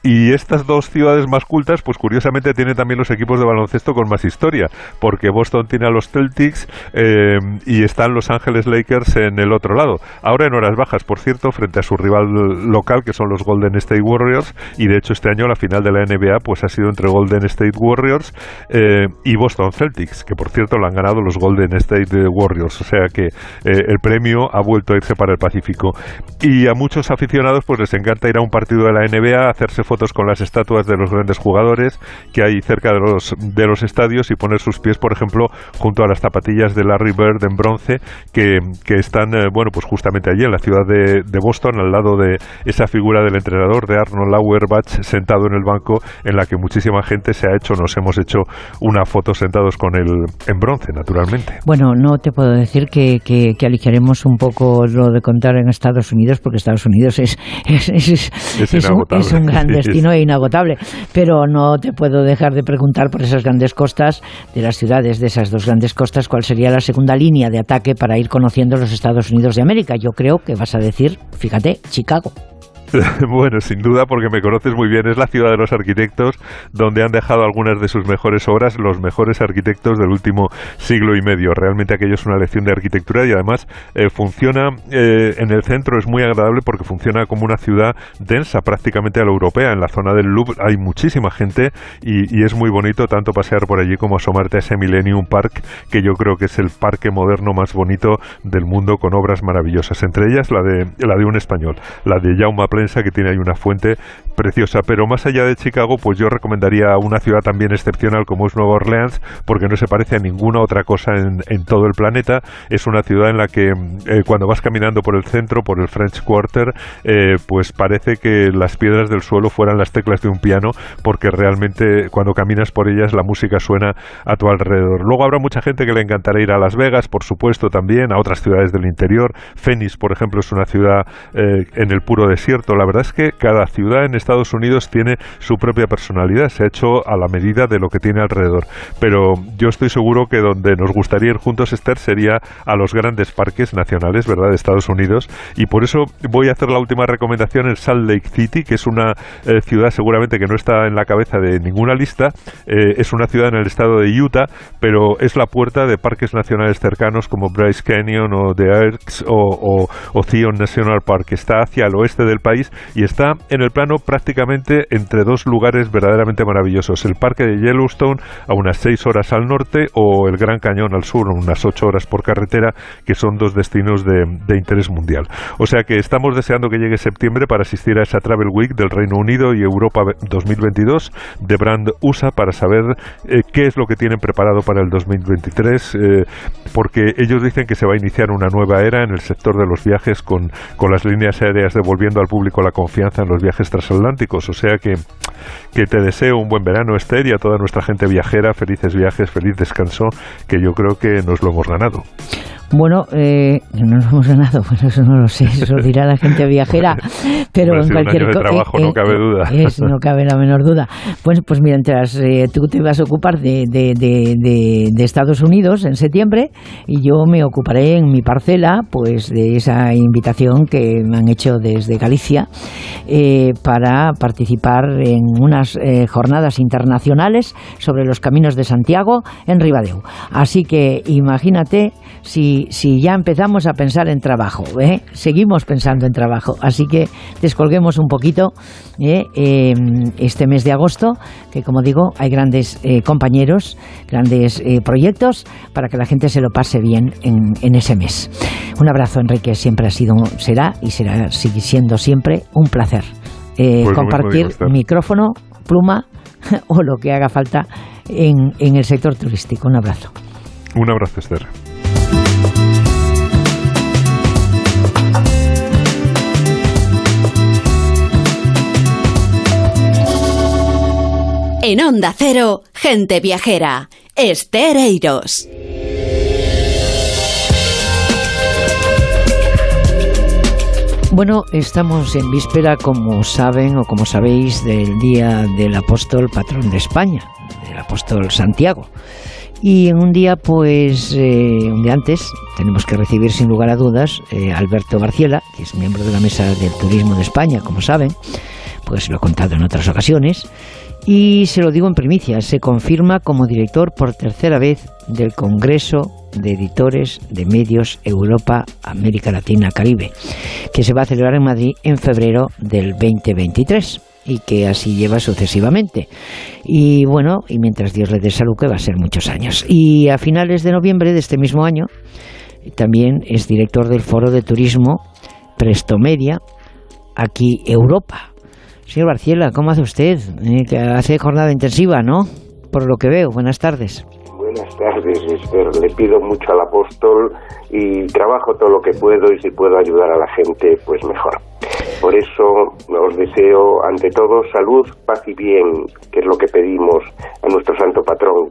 y estas dos ciudades más cultas, pues curiosamente tienen también los equipos de baloncesto con más historia, porque Boston tiene a los Celtics eh, y están Los Ángeles Lakers en el otro lado. Ahora en horas bajas, por cierto, frente a su rival local, que son los Golden State Warriors, y de hecho este año la final de la NBA pues ha sido entre Golden State Warriors eh, y Boston Celtics, que por cierto lo han ganado los Golden State Warriors, o sea que eh, el premio ha vuelto a irse para el Pacífico. Y a muchos aficionados pues les encanta ir a un partido de la NBA, hacerse fotos con las estatuas de los grandes jugadores que hay cerca de los, de los estadios y poner sus pies, por ejemplo, junto a las zapatillas de Larry Bird en bronce que, que están, eh, bueno, pues justamente allí en la ciudad de, de, Boston, al lado de esa figura del entrenador de Arnold Auerbach sentado en el banco en la que muchísima gente se ha hecho, nos hemos hecho una foto sentados con él en bronce, naturalmente. Bueno, no te puedo decir que, que, que aligeremos un poco lo de contar en Estados Unidos, porque Estados Unidos es, es, es, es un, un, gran destino e inagotable. Pero no te puedo dejar de preguntar por esas grandes costas de las ciudades, de esas dos grandes costas, cuál sería la segunda línea de ataque para ir conociendo los Estados Unidos de América. Yo creo que vas a decir, fíjate, Chicago. [LAUGHS] bueno, sin duda, porque me conoces muy bien, es la ciudad de los arquitectos, donde han dejado algunas de sus mejores obras los mejores arquitectos del último siglo y medio. Realmente aquello es una lección de arquitectura y además eh, funciona eh, en el centro, es muy agradable porque funciona como una ciudad densa, prácticamente a la europea. En la zona del Louvre hay muchísima gente y, es muy bonito tanto pasear por allí como asomarte a ese Millennium Park, que yo creo que es el parque moderno más bonito del mundo con obras maravillosas, entre ellas la de, la de un español, la de Jaume Que tiene ahí una fuente preciosa. Pero más allá de Chicago, pues yo recomendaría una ciudad también excepcional como es Nueva Orleans, porque no se parece a ninguna otra cosa en, todo el planeta. Es una ciudad en la que eh, cuando vas caminando por el centro, por el French Quarter, eh, pues parece que las piedras del suelo fueran las teclas de un piano, porque realmente cuando caminas por ellas la música suena a tu alrededor. Luego habrá mucha gente que le encantará ir a Las Vegas, por supuesto, también, a otras ciudades del interior. Phoenix, por ejemplo, es una ciudad eh, en el puro desierto la verdad es que cada ciudad en Estados Unidos tiene su propia personalidad, se ha hecho a la medida de lo que tiene alrededor. Pero yo estoy seguro que donde nos gustaría ir juntos, Esther, sería a los grandes parques nacionales, ¿verdad?, de Estados Unidos. Y por eso voy a hacer la última recomendación en Salt Lake City, que es una eh, ciudad seguramente que no está en la cabeza de ninguna lista. Eh, es una ciudad en el estado de Utah, pero es la puerta de parques nacionales cercanos como Bryce Canyon o The Erks o, o National Park, que está hacia el oeste del país y está en el plano prácticamente entre dos lugares verdaderamente maravillosos, el parque de Yellowstone a unas seis horas al norte o el Gran Cañón al sur, unas ocho horas por carretera, que son dos destinos de, interés mundial. O sea que estamos deseando que llegue septiembre para asistir a esa Travel Week del Reino Unido y Europa 2022 de Brand USA para saber eh, qué es lo que tienen preparado para el 2023, eh, porque ellos dicen que se va a iniciar una nueva era en el sector de los viajes con, con las líneas aéreas devolviendo al público la confianza en los viajes transatlánticos. O sea que, que te deseo un buen verano, Esther, y a toda nuestra gente viajera, felices viajes, feliz descanso, que yo creo que nos lo hemos ganado. Bueno, eh, no nos hemos ganado, [LAUGHS] bueno, eso no lo sé, eso dirá la gente viajera, [LAUGHS] pero en cualquier caso. trabajo, no cabe duda. no cabe la menor duda. Pues, pues mientras eh, tú te vas a ocupar de, de, de, de, Estados Unidos en septiembre y yo me ocuparé en mi parcela, pues de esa invitación que me han hecho desde Galicia eh, para participar en unas eh, jornadas internacionales sobre los caminos de Santiago en Ribadeo. Así que imagínate si si, si ya empezamos a pensar en trabajo, ¿eh? seguimos pensando en trabajo. Así que descolguemos un poquito ¿eh? em, este mes de agosto, que como digo, hay grandes eh, compañeros, grandes eh, proyectos para que la gente se lo pase bien en, en ese mes. Un abrazo, Enrique, siempre ha sido, será y será, sigue siendo siempre un placer Pues compartir micrófono, pluma [LAUGHS] o lo que haga falta en, en el sector turístico. Un abrazo. Un abrazo, Esther. En Onda Cero, gente viajera. Esther Eiros. Bueno, estamos en víspera, como saben o como sabéis, del Día del Apóstol Patrón de España, del Apóstol Santiago. Y en un día, pues, eh, un día antes, tenemos que recibir sin lugar a dudas eh, Alberto Barciela, que es miembro de la Mesa del Turismo de España, como saben, pues lo he contado en otras ocasiones. Y se lo digo en primicia, se confirma como director por tercera vez del Congreso de Editores de Medios Europa, América Latina, Caribe, que se va a celebrar en Madrid en febrero del 2023 y que así lleva sucesivamente. Y bueno, y mientras Dios le dé salud, que va a ser muchos años. Y a finales de noviembre de este mismo año, también es director del Foro de Turismo Prestomedia, aquí Europa. Señor Barciela, ¿cómo hace usted? Eh, hace jornada intensiva, ¿no? Por lo que veo. Buenas tardes. Buenas tardes, Esther. Le pido mucho al apóstol y trabajo todo lo que puedo y si puedo ayudar a la gente, pues mejor. Por eso os deseo, ante todo, salud, paz y bien, que es lo que pedimos a nuestro santo patrón.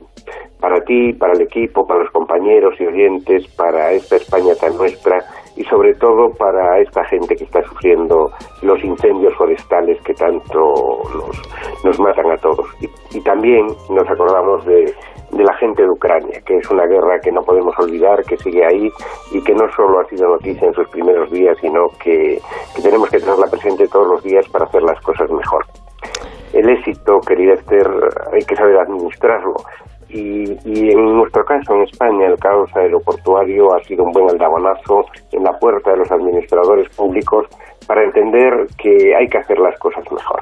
Para ti, para el equipo, para los compañeros y oyentes, para esta España tan nuestra y sobre todo para esta gente que está sufriendo los incendios forestales que tanto nos, nos matan a todos. Y, también nos acordamos de, de la gente de Ucrania, que es una guerra que no podemos olvidar, que sigue ahí y que no solo ha sido noticia en sus primeros días, sino que, que tenemos que tenerla presente todos los días para hacer las cosas mejor. El éxito, querida Esther, hay que saber administrarlo. Y, y, en nuestro caso, en España, el caos aeroportuario ha sido un buen aldabonazo en la puerta de los administradores públicos para entender que hay que hacer las cosas mejor.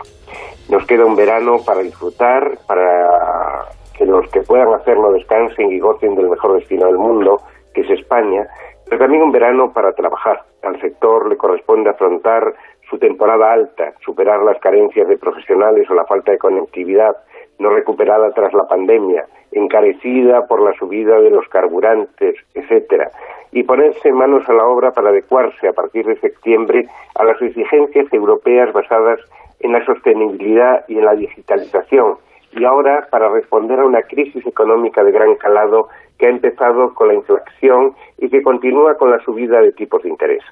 Nos queda un verano para disfrutar, para que los que puedan hacerlo descansen y gocen del mejor destino del mundo, que es España, pero también un verano para trabajar. Al sector le corresponde afrontar su temporada alta, superar las carencias de profesionales o la falta de conectividad no recuperada tras la pandemia, encarecida por la subida de los carburantes, etcétera, y ponerse manos a la obra para adecuarse a partir de septiembre a las exigencias europeas basadas en la sostenibilidad y en la digitalización, y ahora para responder a una crisis económica de gran calado que ha empezado con la inflación y que continúa con la subida de tipos de interés.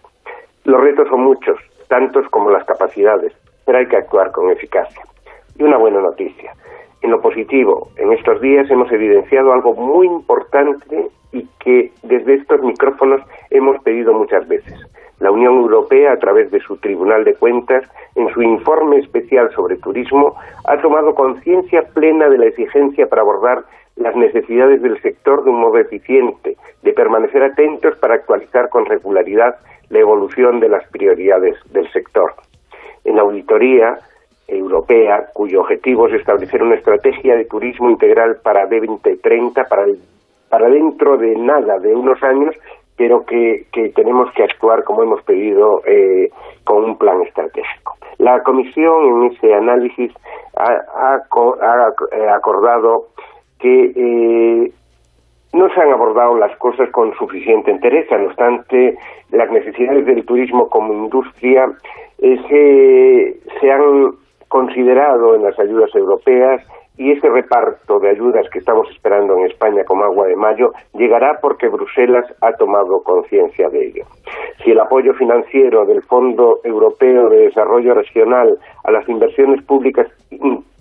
Los retos son muchos, tantos como las capacidades, pero hay que actuar con eficacia. Y una buena noticia. En lo positivo, en estos días hemos evidenciado algo muy importante y que desde estos micrófonos hemos pedido muchas veces. La Unión Europea, a través de su Tribunal de Cuentas, en su informe especial sobre turismo, ha tomado conciencia plena de la exigencia para abordar las necesidades del sector de un modo eficiente, de permanecer atentos para actualizar con regularidad la evolución de las prioridades del sector. En auditoría europea, cuyo objetivo es establecer una estrategia de turismo integral para D2030, para, el, para dentro de nada, de unos años, pero que, tenemos que actuar como hemos pedido eh, con un plan estratégico. La Comisión en ese análisis ha, ha acordado que eh, no se han abordado las cosas con suficiente entereza, no obstante, las necesidades del turismo como industria eh, se han considerado en las ayudas europeas y ese reparto de ayudas que estamos esperando en España como agua de mayo llegará porque Bruselas ha tomado conciencia de ello. Si el apoyo financiero del Fondo Europeo de Desarrollo Regional a las inversiones públicas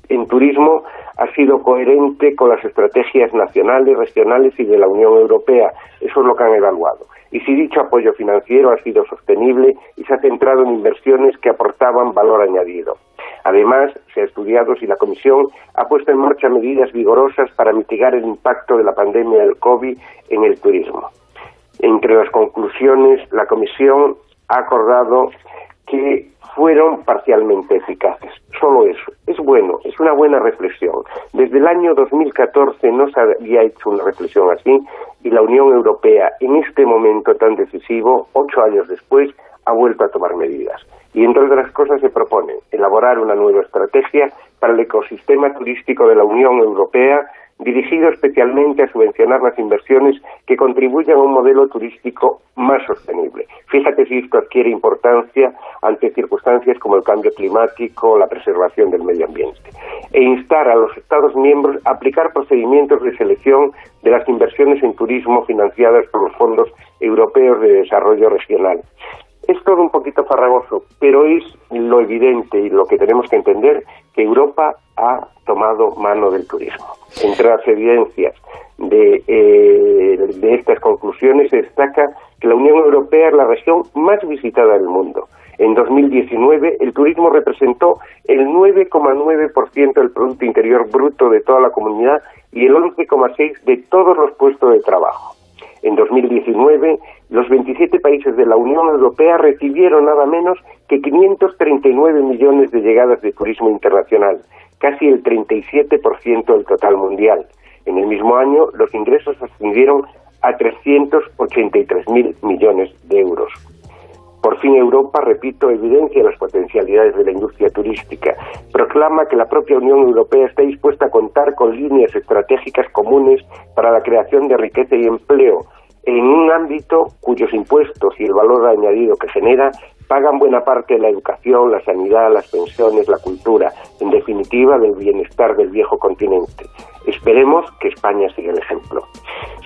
en turismo ha sido coherente con las estrategias nacionales, regionales y de la Unión Europea. Eso es lo que han evaluado. Y si dicho apoyo financiero ha sido sostenible y se ha centrado en inversiones que aportaban valor añadido. Además, se ha estudiado si la Comisión ha puesto en marcha medidas vigorosas para mitigar el impacto de la pandemia del COVID en el turismo. Entre las conclusiones, la Comisión ha acordado que fueron parcialmente eficaces. Solo eso. Es bueno, es una buena reflexión. Desde el año 2014 no se había hecho una reflexión así y la Unión Europea, en este momento tan decisivo, ocho años después, ha vuelto a tomar medidas. Y entre otras cosas se propone elaborar una nueva estrategia para el ecosistema turístico de la Unión Europea dirigido especialmente a subvencionar las inversiones que contribuyan a un modelo turístico más sostenible. Fíjate si esto adquiere importancia ante circunstancias como el cambio climático o la preservación del medio ambiente. E instar a los Estados miembros a aplicar procedimientos de selección de las inversiones en turismo financiadas por los fondos europeos de desarrollo regional. Es todo un poquito farragoso, pero es lo evidente y lo que tenemos que entender que Europa ha tomado mano del turismo. Entre las evidencias de, eh, estas conclusiones se destaca que la Unión Europea es la región más visitada del mundo. En 2019 el turismo representó el 9,9% del Producto Interior Bruto de toda la comunidad y el 11,6% de todos los puestos de trabajo. En 2019, los 27 países de la Unión Europea recibieron nada menos que 539 millones de llegadas de turismo internacional, casi el 37% del total mundial. En el mismo año, los ingresos ascendieron a 383.000 millones de euros. Por fin Europa, repito, evidencia las potencialidades de la industria turística. Proclama que la propia Unión Europea está dispuesta a contar con líneas estratégicas comunes para la creación de riqueza y empleo en un ámbito cuyos impuestos y el valor añadido que genera pagan buena parte de la educación, la sanidad, las pensiones, la cultura, en definitiva del bienestar del viejo continente. Esperemos que España siga el ejemplo.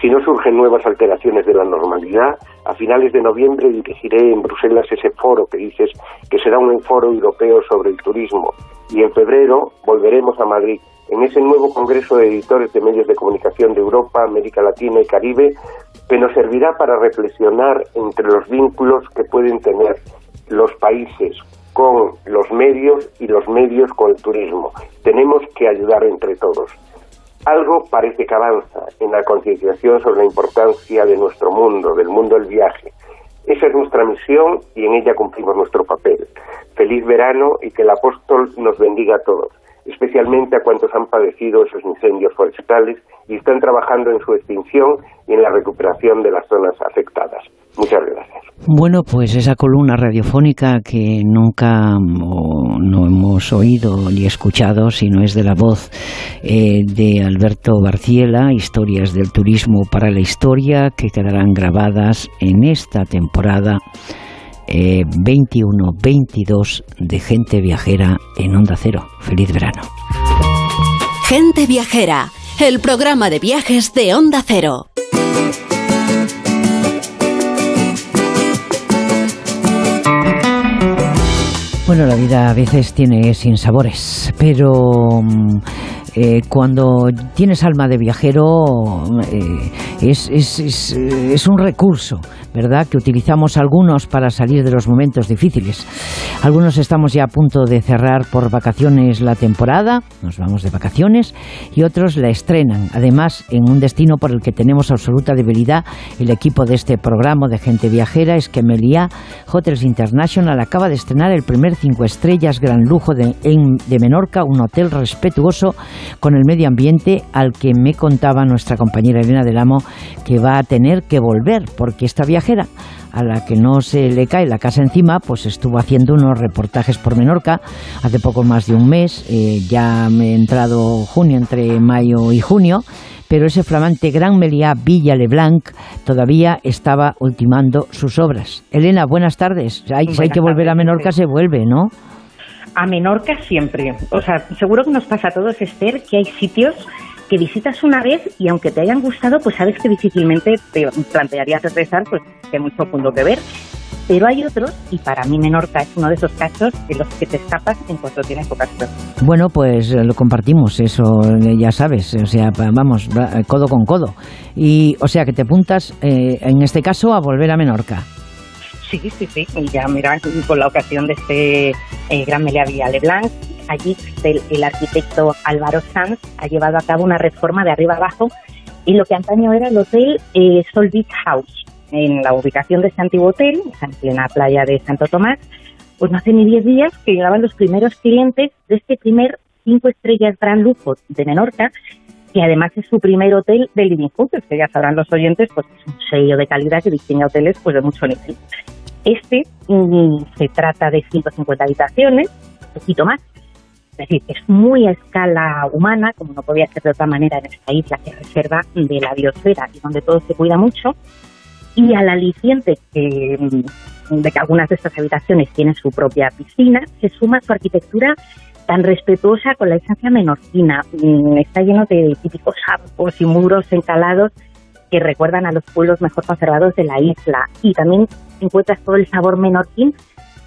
Si no surgen nuevas alteraciones de la normalidad, a finales de noviembre dirigiré en Bruselas ese foro que dices que será un foro europeo sobre el turismo y en febrero volveremos a Madrid en ese nuevo Congreso de Editores de Medios de Comunicación de Europa, América Latina y Caribe, que nos servirá para reflexionar entre los vínculos que pueden tener los países con los medios y los medios con el turismo. Tenemos que ayudar entre todos. Algo parece que avanza en la concienciación sobre la importancia de nuestro mundo, del mundo del viaje. Esa es nuestra misión y en ella cumplimos nuestro papel. Feliz verano y que el apóstol nos bendiga a todos especialmente a cuantos han padecido esos incendios forestales y están trabajando en su extinción y en la recuperación de las zonas afectadas. Muchas gracias. Bueno, pues esa columna radiofónica que nunca no hemos oído ni escuchado, sino es de la voz eh, de Alberto Barciela, Historias del Turismo para la Historia, que quedarán grabadas en esta temporada 21-22 eh, de Gente Viajera en Onda Cero. Feliz verano. Gente Viajera, el programa de viajes de Onda Cero. Bueno, la vida a veces tiene sinsabores, pero mm, eh, cuando tienes alma de viajero eh, es, es, es, un recurso, ¿verdad?, que utilizamos algunos para salir de los momentos difíciles. Algunos estamos ya a punto de cerrar por vacaciones la temporada, nos vamos de vacaciones, y otros la estrenan, además en un destino por el que tenemos absoluta debilidad. El equipo de este programa de gente viajera es que Melia Hotels International acaba de estrenar el primer cinco estrellas gran lujo de, de Menorca, un hotel respetuoso con el medio ambiente al que me contaba nuestra compañera Elena del Amo que va a tener que volver porque esta viajera a la que no se le cae la casa encima, pues estuvo haciendo unos reportajes por Menorca hace poco más de un mes, eh, ya me he entrado junio, entre mayo y junio, pero ese flamante Gran Meliá Villa Leblanc todavía estaba ultimando sus obras. Elena, buenas tardes. Hay, si hay que volver a Menorca, se vuelve, ¿no? A Menorca siempre. O sea, seguro que nos pasa a todos, Esther, que hay sitios que visitas una vez y aunque te hayan gustado, pues sabes que difícilmente te plantearías regresar, pues que hay mucho punto que ver. Pero hay otros, y para mí Menorca es uno de esos casos de los que te escapas en cuanto tienes ocasión. Bueno, pues eh, lo compartimos, eso eh, ya sabes, o sea, vamos, codo con codo. Y, o sea, que te apuntas, eh, en este caso, a volver a Menorca. Sí, sí, sí. Y ya, mira, con la ocasión de este eh, Gran Meliá Villa Leblanc, allí el, arquitecto Álvaro Sanz ha llevado a cabo una reforma de arriba abajo y lo que antaño era el hotel eh, Sol Beach House. en la ubicación de este antiguo hotel, en plena playa de Santo Tomás, pues no hace ni 10 días que llegaban los primeros clientes de este primer cinco estrellas gran lujo de Menorca, que además es su primer hotel de living juntos, que ya sabrán los oyentes, pues es un sello de calidad que distingue hoteles pues de mucho nivel. Este mm, se trata de 150 habitaciones, un poquito más, es decir, es muy a escala humana, como no podía ser de otra manera en esta isla que reserva de la biosfera y donde todo se cuida mucho, y al aliciente que, mm, de que algunas de estas habitaciones tienen su propia piscina, se suma su arquitectura tan respetuosa con la esencia menorquina. Mm, está lleno de típicos arcos y muros encalados que recuerdan a los pueblos mejor conservados de la isla. Y también encuentras todo el sabor menorquín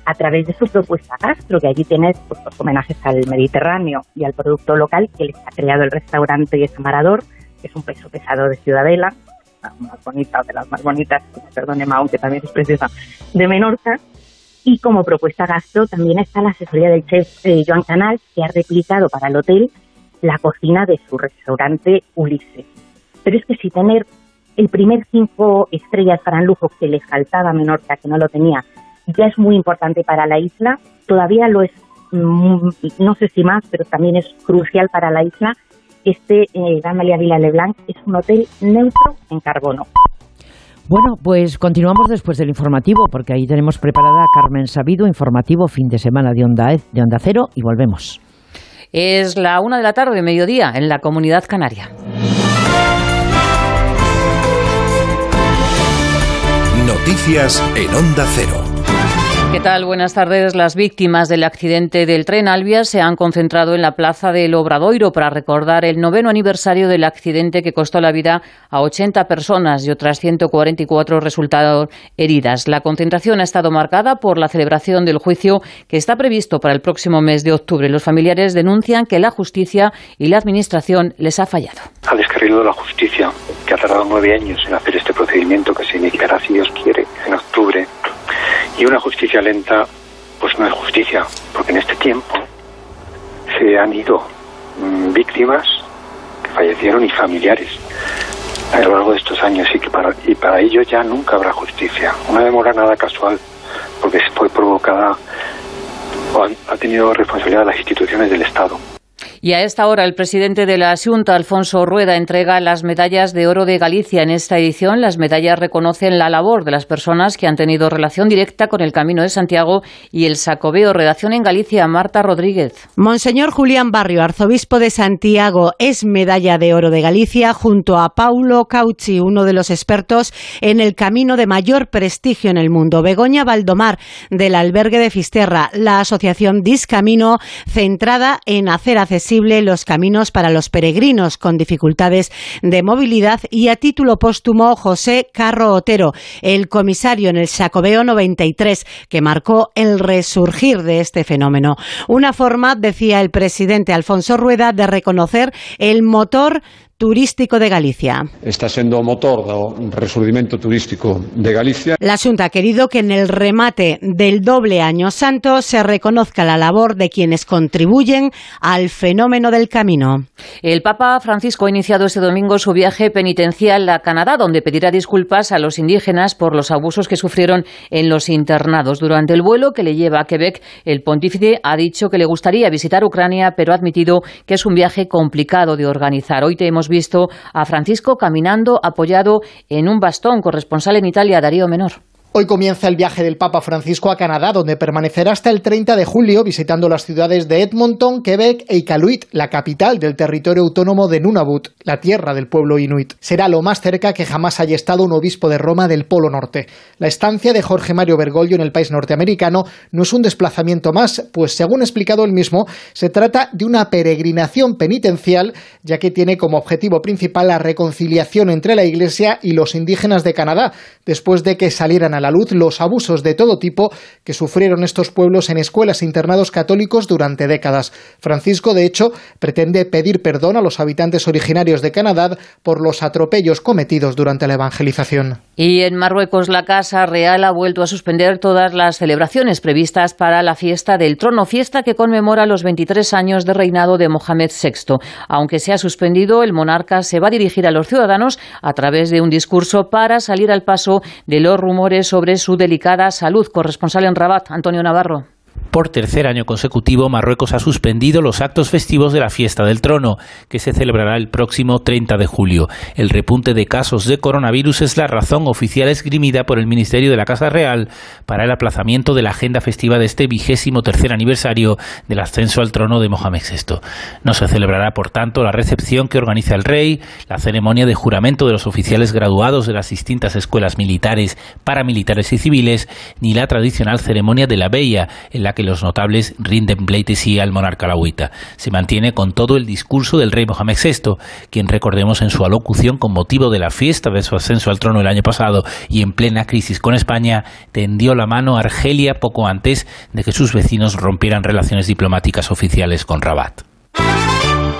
a través de su propuesta gastro, que allí tienes pues, los homenajes al Mediterráneo y al producto local que les ha creado el restaurante Samarador, que es un peso pesado de Ciudadela, la más bonita, de las más bonitas, perdone que también es preciosa, de Menorca, y como propuesta gastro también está la asesoría del chef eh, Joan Canal, que ha replicado para el hotel la cocina de su restaurante Ulises. Pero es que si tener el primer cinco estrellas para el lujo que le faltaba a Menorca, que no lo tenía, ya es muy importante para la isla, todavía lo es, mm, no sé si más, pero también es crucial para la isla. Este eh, Gran María Vila Leblanc es un hotel neutro en carbono. Bueno, pues continuamos después del informativo, porque ahí tenemos preparada a Carmen Sabido, informativo fin de semana de Onda, de Onda Cero, y volvemos. Es la una de la tarde, mediodía, en la comunidad canaria. Noticias en Onda Cero. ¿Qué tal? Buenas tardes. Las víctimas del accidente del tren Albia se han concentrado en la plaza del Obradoiro para recordar el noveno aniversario del accidente que costó la vida a 80 personas y otras 144 resultaron heridas. La concentración ha estado marcada por la celebración del juicio que está previsto para el próximo mes de octubre. Los familiares denuncian que la justicia y la administración les ha fallado. Ha descarrilado la justicia, que ha tardado nueve años en hacer este procedimiento que se si Dios quiere, en octubre y una justicia lenta, pues no es justicia, porque en este tiempo se han ido mm, víctimas que fallecieron y familiares a lo largo de estos años y que para, y para ello ya nunca habrá justicia. Una demora nada casual, porque fue provocada o ha tenido responsabilidad las instituciones del Estado. Y a esta hora el presidente de la Junta, Alfonso Rueda, entrega las medallas de oro de Galicia. En esta edición las medallas reconocen la labor de las personas que han tenido relación directa con el Camino de Santiago y el Sacobeo. Redacción en Galicia, Marta Rodríguez. Monseñor Julián Barrio, arzobispo de Santiago, es medalla de oro de Galicia junto a Paulo Cauchi, uno de los expertos en el camino de mayor prestigio en el mundo. Begoña Valdomar, del albergue de Fisterra, la asociación Discamino, centrada en hacer accesible los caminos para los peregrinos con dificultades de movilidad y a título póstumo José Carro Otero, el comisario en el Sacobeo 93, que marcó el resurgir de este fenómeno. Una forma, decía el presidente Alfonso Rueda, de reconocer el motor turístico de Galicia. Está sendo o motor do resurdimento turístico de Galicia. La Xunta ha querido que en el remate del doble año santo se reconozca la labor de quienes contribuyen al fenómeno del camino. El Papa Francisco ha iniciado este domingo su viaje penitencial a Canadá, donde pedirá disculpas a los indígenas por los abusos que sufrieron en los internados. Durante el vuelo que le lleva a Quebec, el pontífice ha dicho que le gustaría visitar Ucrania, pero ha admitido que es un viaje complicado de organizar. Hoy te hemos visto a Francisco caminando apoyado en un bastón. Corresponsal en Italia, Darío Menor. Hoy comienza el viaje del Papa Francisco a Canadá, donde permanecerá hasta el 30 de julio visitando las ciudades de Edmonton, Quebec e Iqaluit, la capital del territorio autónomo de Nunavut, la tierra del pueblo inuit. Será lo más cerca que jamás haya estado un obispo de Roma del Polo Norte. La estancia de Jorge Mario Bergoglio en el país norteamericano no es un desplazamiento más, pues según ha explicado él mismo, se trata de una peregrinación penitencial, ya que tiene como objetivo principal la reconciliación entre la Iglesia y los indígenas de Canadá, después de que salieran a la luz los abusos de todo tipo que sufrieron estos pueblos en escuelas e internados católicos durante décadas. Francisco, de hecho, pretende pedir perdón a los habitantes originarios de Canadá por los atropellos cometidos durante la evangelización. Y en Marruecos la Casa Real ha vuelto a suspender todas las celebraciones previstas para la fiesta del trono, fiesta que conmemora los 23 años de reinado de Mohamed VI. Aunque se ha suspendido, el monarca se va a dirigir a los ciudadanos a través de un discurso para salir al paso de los rumores sobre su delicada salud. Corresponsal en Rabat, Antonio Navarro. Por tercer año consecutivo, Marruecos ha suspendido los actos festivos de la fiesta del trono, que se celebrará el próximo 30 de julio. El repunte de casos de coronavirus es la razón oficial esgrimida por el Ministerio de la Casa Real para el aplazamiento de la agenda festiva de este vigésimo tercer aniversario del ascenso al trono de Mohamed VI. No se celebrará, por tanto, la recepción que organiza el rey, la ceremonia de juramento de los oficiales graduados de las distintas escuelas militares, paramilitares y civiles, ni la tradicional ceremonia de la Bella, en la que los notables rinden pleitesía al monarca alauita. Se mantiene con todo el discurso del rey Mohamed VI, quien recordemos en su alocución con motivo de la fiesta de su ascenso al trono el año pasado y en plena crisis con España, tendió la mano a Argelia poco antes de que sus vecinos rompieran relaciones diplomáticas oficiales con Rabat.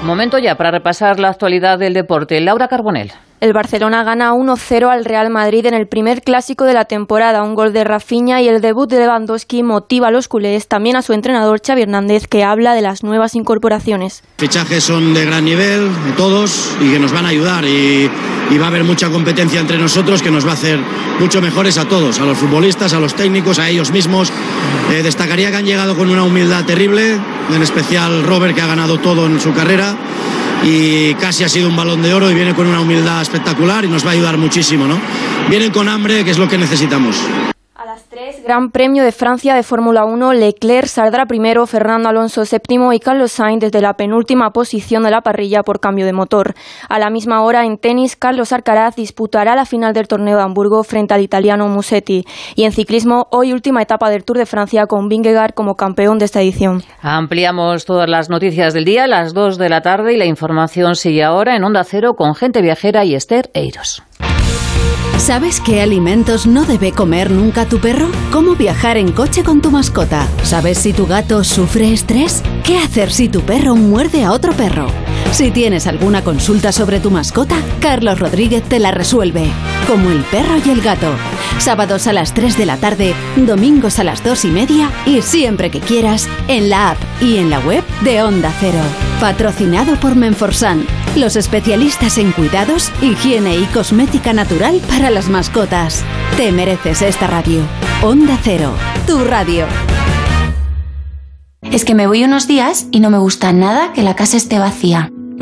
Momento ya para repasar la actualidad del deporte. Laura Carbonell. El Barcelona gana 1-0 al Real Madrid en el primer clásico de la temporada. Un gol de Rafinha y el debut de Lewandowski motiva a los culés, también a su entrenador Xavi Hernández, que habla de las nuevas incorporaciones. Fichajes son de gran nivel, todos, y que nos van a ayudar. Y, y va a haber mucha competencia entre nosotros que nos va a hacer mucho mejores a todos, a los futbolistas, a los técnicos, a ellos mismos. Eh, destacaría que han llegado con una humildad terrible, en especial Robert, que ha ganado todo en su carrera y casi ha sido un balón de oro y viene con una humildad espectacular y nos va a ayudar muchísimo, ¿no? Vienen con hambre, que es lo que necesitamos. A las 3, Gran Premio de Francia de Fórmula 1, Leclerc saldrá primero, Fernando Alonso séptimo y Carlos Sainz desde la penúltima posición de la parrilla por cambio de motor. A la misma hora, en tenis, Carlos Alcaraz disputará la final del torneo de Hamburgo frente al italiano Musetti. Y en ciclismo, hoy última etapa del Tour de Francia con Vingegaard como campeón de esta edición. Ampliamos todas las noticias del día las 2 de la tarde y la información sigue ahora en Onda Cero con Gente Viajera y Esther Eiros. ¿Sabes qué alimentos no debe comer nunca tu perro? ¿Cómo viajar en coche con tu mascota? ¿Sabes si tu gato sufre estrés? ¿Qué hacer si tu perro muerde a otro perro? Si tienes alguna consulta sobre tu mascota, Carlos Rodríguez te la resuelve. Como el perro y el gato. Sábados a las 3 de la tarde, domingos a las 2 y media y siempre que quieras, en la app y en la web de Onda Cero. Patrocinado por Menforsan, los especialistas en cuidados, higiene y cosmética natural para las mascotas. Te mereces esta radio. Onda Cero, tu radio. Es que me voy unos días y no me gusta nada que la casa esté vacía.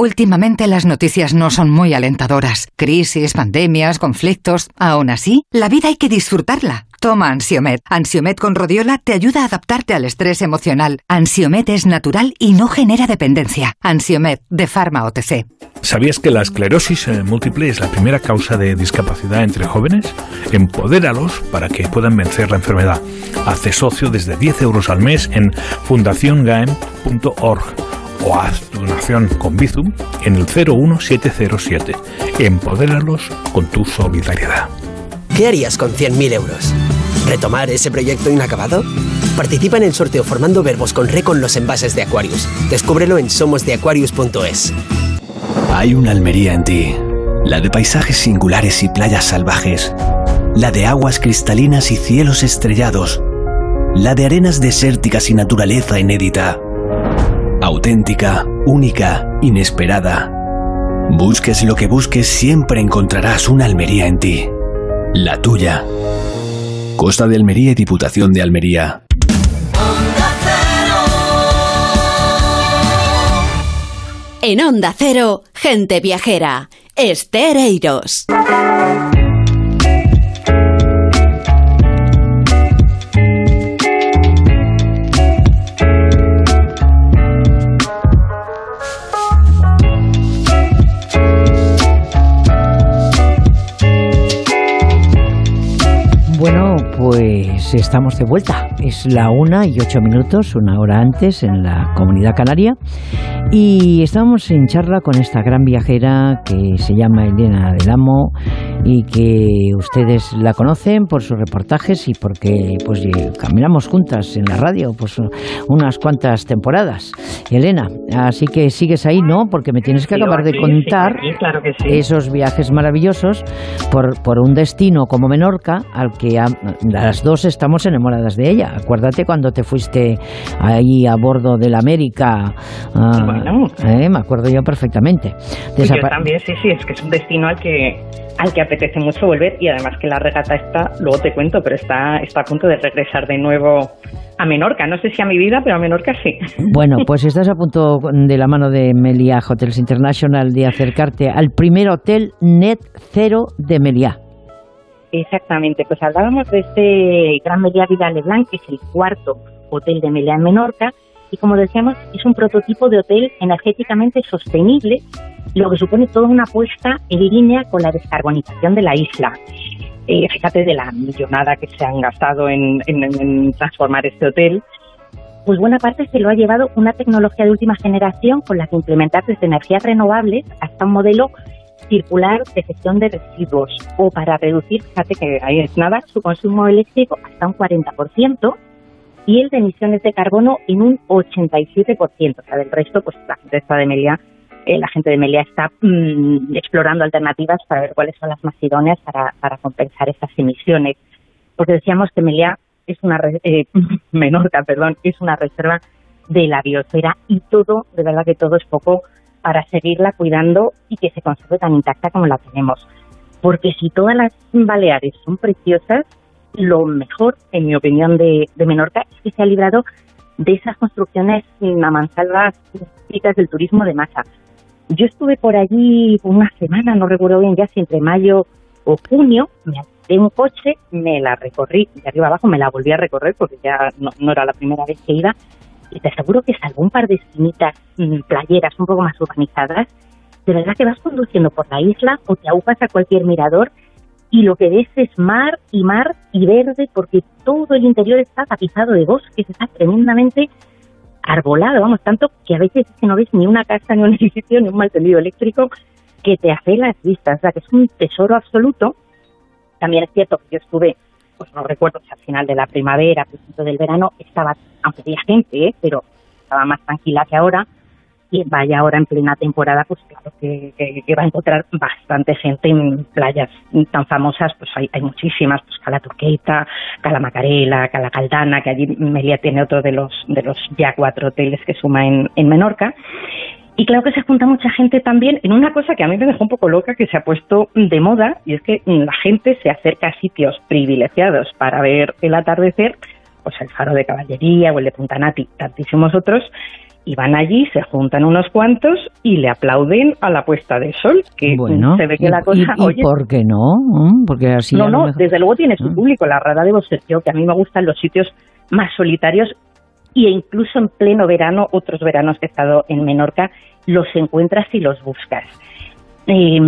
Últimamente las noticias no son muy alentadoras. Crisis, pandemias, conflictos. Aún así, la vida hay que disfrutarla. Toma Ansiomet. Ansiomet con rodiola te ayuda a adaptarte al estrés emocional. Ansiomet es natural y no genera dependencia. Ansiomet de Pharma OTC. ¿Sabías que la esclerosis eh, múltiple es la primera causa de discapacidad entre jóvenes? Empodéralos para que puedan vencer la enfermedad. Hace socio desde 10 euros al mes en fundaciongaem.org o haz tu donación con Bizum en el 01707. Empodéralos con tu solidaridad. ¿Qué harías con 100.000 euros? ¿Retomar ese proyecto inacabado? Participa en el sorteo formando verbos con re con los envases de Aquarius. Descúbrelo en somosdeaquarius.es. Hay una Almería en ti. La de paisajes singulares y playas salvajes. La de aguas cristalinas y cielos estrellados. La de arenas desérticas y naturaleza inédita. Auténtica, única, inesperada. Busques lo que busques, siempre encontrarás una Almería en ti. La tuya. Costa de Almería y Diputación de Almería. En Onda Cero, gente viajera. Esther pues estamos de vuelta. Es la una y ocho minutos, una hora antes en la comunidad canaria. Y estamos en charla con esta gran viajera que se llama Elena del Amo y que ustedes la conocen por sus reportajes y porque pues caminamos juntas en la radio pues unas cuantas temporadas. Elena, así que sigues ahí, ¿no? Porque me tienes que acabar de contar esos viajes maravillosos por, por un destino como Menorca al que las dos estamos enamoradas de ella. Acuérdate cuando te fuiste ahí a bordo del América. Ah, bueno. Eh, me acuerdo yo perfectamente. yo también, sí, sí, es que es un destino al que al que apetece mucho volver y además que la regata está, luego te cuento, pero está, está a punto de regresar de nuevo a Menorca. No sé si a mi vida, pero a Menorca sí. Bueno, [LAUGHS] pues estás a punto de la mano de Meliá Hotels International de acercarte al primer hotel net cero de Meliá. Exactamente, pues hablábamos de este Gran Meliá Vida Leblanc, que es el cuarto hotel de Meliá en Menorca, y como decíamos, es un prototipo de hotel energéticamente sostenible, lo que supone toda una apuesta en línea con la descarbonización de la isla. Eh, fíjate de la millonada que se han gastado en, transformar este hotel, pues buena parte se lo ha llevado una tecnología de última generación con la que implementar desde energías renovables hasta un modelo circular de gestión de residuos. O para reducir, fíjate que ahí es nada, su consumo eléctrico hasta un 40% y el de emisiones de carbono en un 87%. O sea, del resto, pues la gente de Meliá, eh, la gente de Meliá está mm, explorando alternativas para ver cuáles son las más idóneas para, para compensar esas emisiones. Porque decíamos que Meliá es una, eh, [LAUGHS] Menorca, perdón, es una reserva de la biosfera y todo, de verdad que todo es poco para seguirla cuidando y que se conserve tan intacta como la tenemos. Porque si todas las Baleares son preciosas, lo mejor, en mi opinión, de, Menorca es que se ha librado de esas construcciones a mansalva típicas del turismo de masa. Yo estuve por allí una semana, no recuerdo bien ya si entre mayo o junio, me alquilé un coche, me la recorrí de arriba abajo, me la volví a recorrer porque ya no, no era la primera vez que iba y te aseguro que salvo un par de esquinitas mm, playeras un poco más urbanizadas, de verdad que vas conduciendo por la isla o te agujas a cualquier mirador y lo que ves es mar y mar y verde porque todo el interior está tapizado de bosques, está tremendamente arbolado, vamos, tanto que a veces es que no ves ni una casa, ni un [LAUGHS] edificio, ni un mal tendido eléctrico que te hace las vistas, o sea, que es un tesoro absoluto. También es cierto que yo estuve, pues no recuerdo si al final de la primavera, principio del verano, estaba, aunque había gente, ¿eh? pero estaba más tranquila que ahora, y vaya ahora en plena temporada, pues claro que, va a encontrar bastante gente en playas tan famosas, pues hay, hay muchísimas, pues Cala Turqueta, Cala Macarela, Cala Caldana, que allí Melia tiene otro de los, de los ya cuatro hoteles que suma en, en Menorca. Y claro que se junta mucha gente también en una cosa que a mí me dejó un poco loca, que se ha puesto de moda, y es que la gente se acerca a sitios privilegiados para ver el atardecer, pues el Faro de Caballería o el de Puntanati, tantísimos otros, y van allí, se juntan unos cuantos y le aplauden a la puesta de sol, que se ve que la cosa... ¿y, por qué no? ¿Mm? Porque así no, no, desde luego tiene su ¿Mm? público. La rara de Sergio, que a mí me gustan los sitios más solitarios e incluso en pleno verano, otros veranos que he estado en Menorca, los encuentras y los buscas. Eh,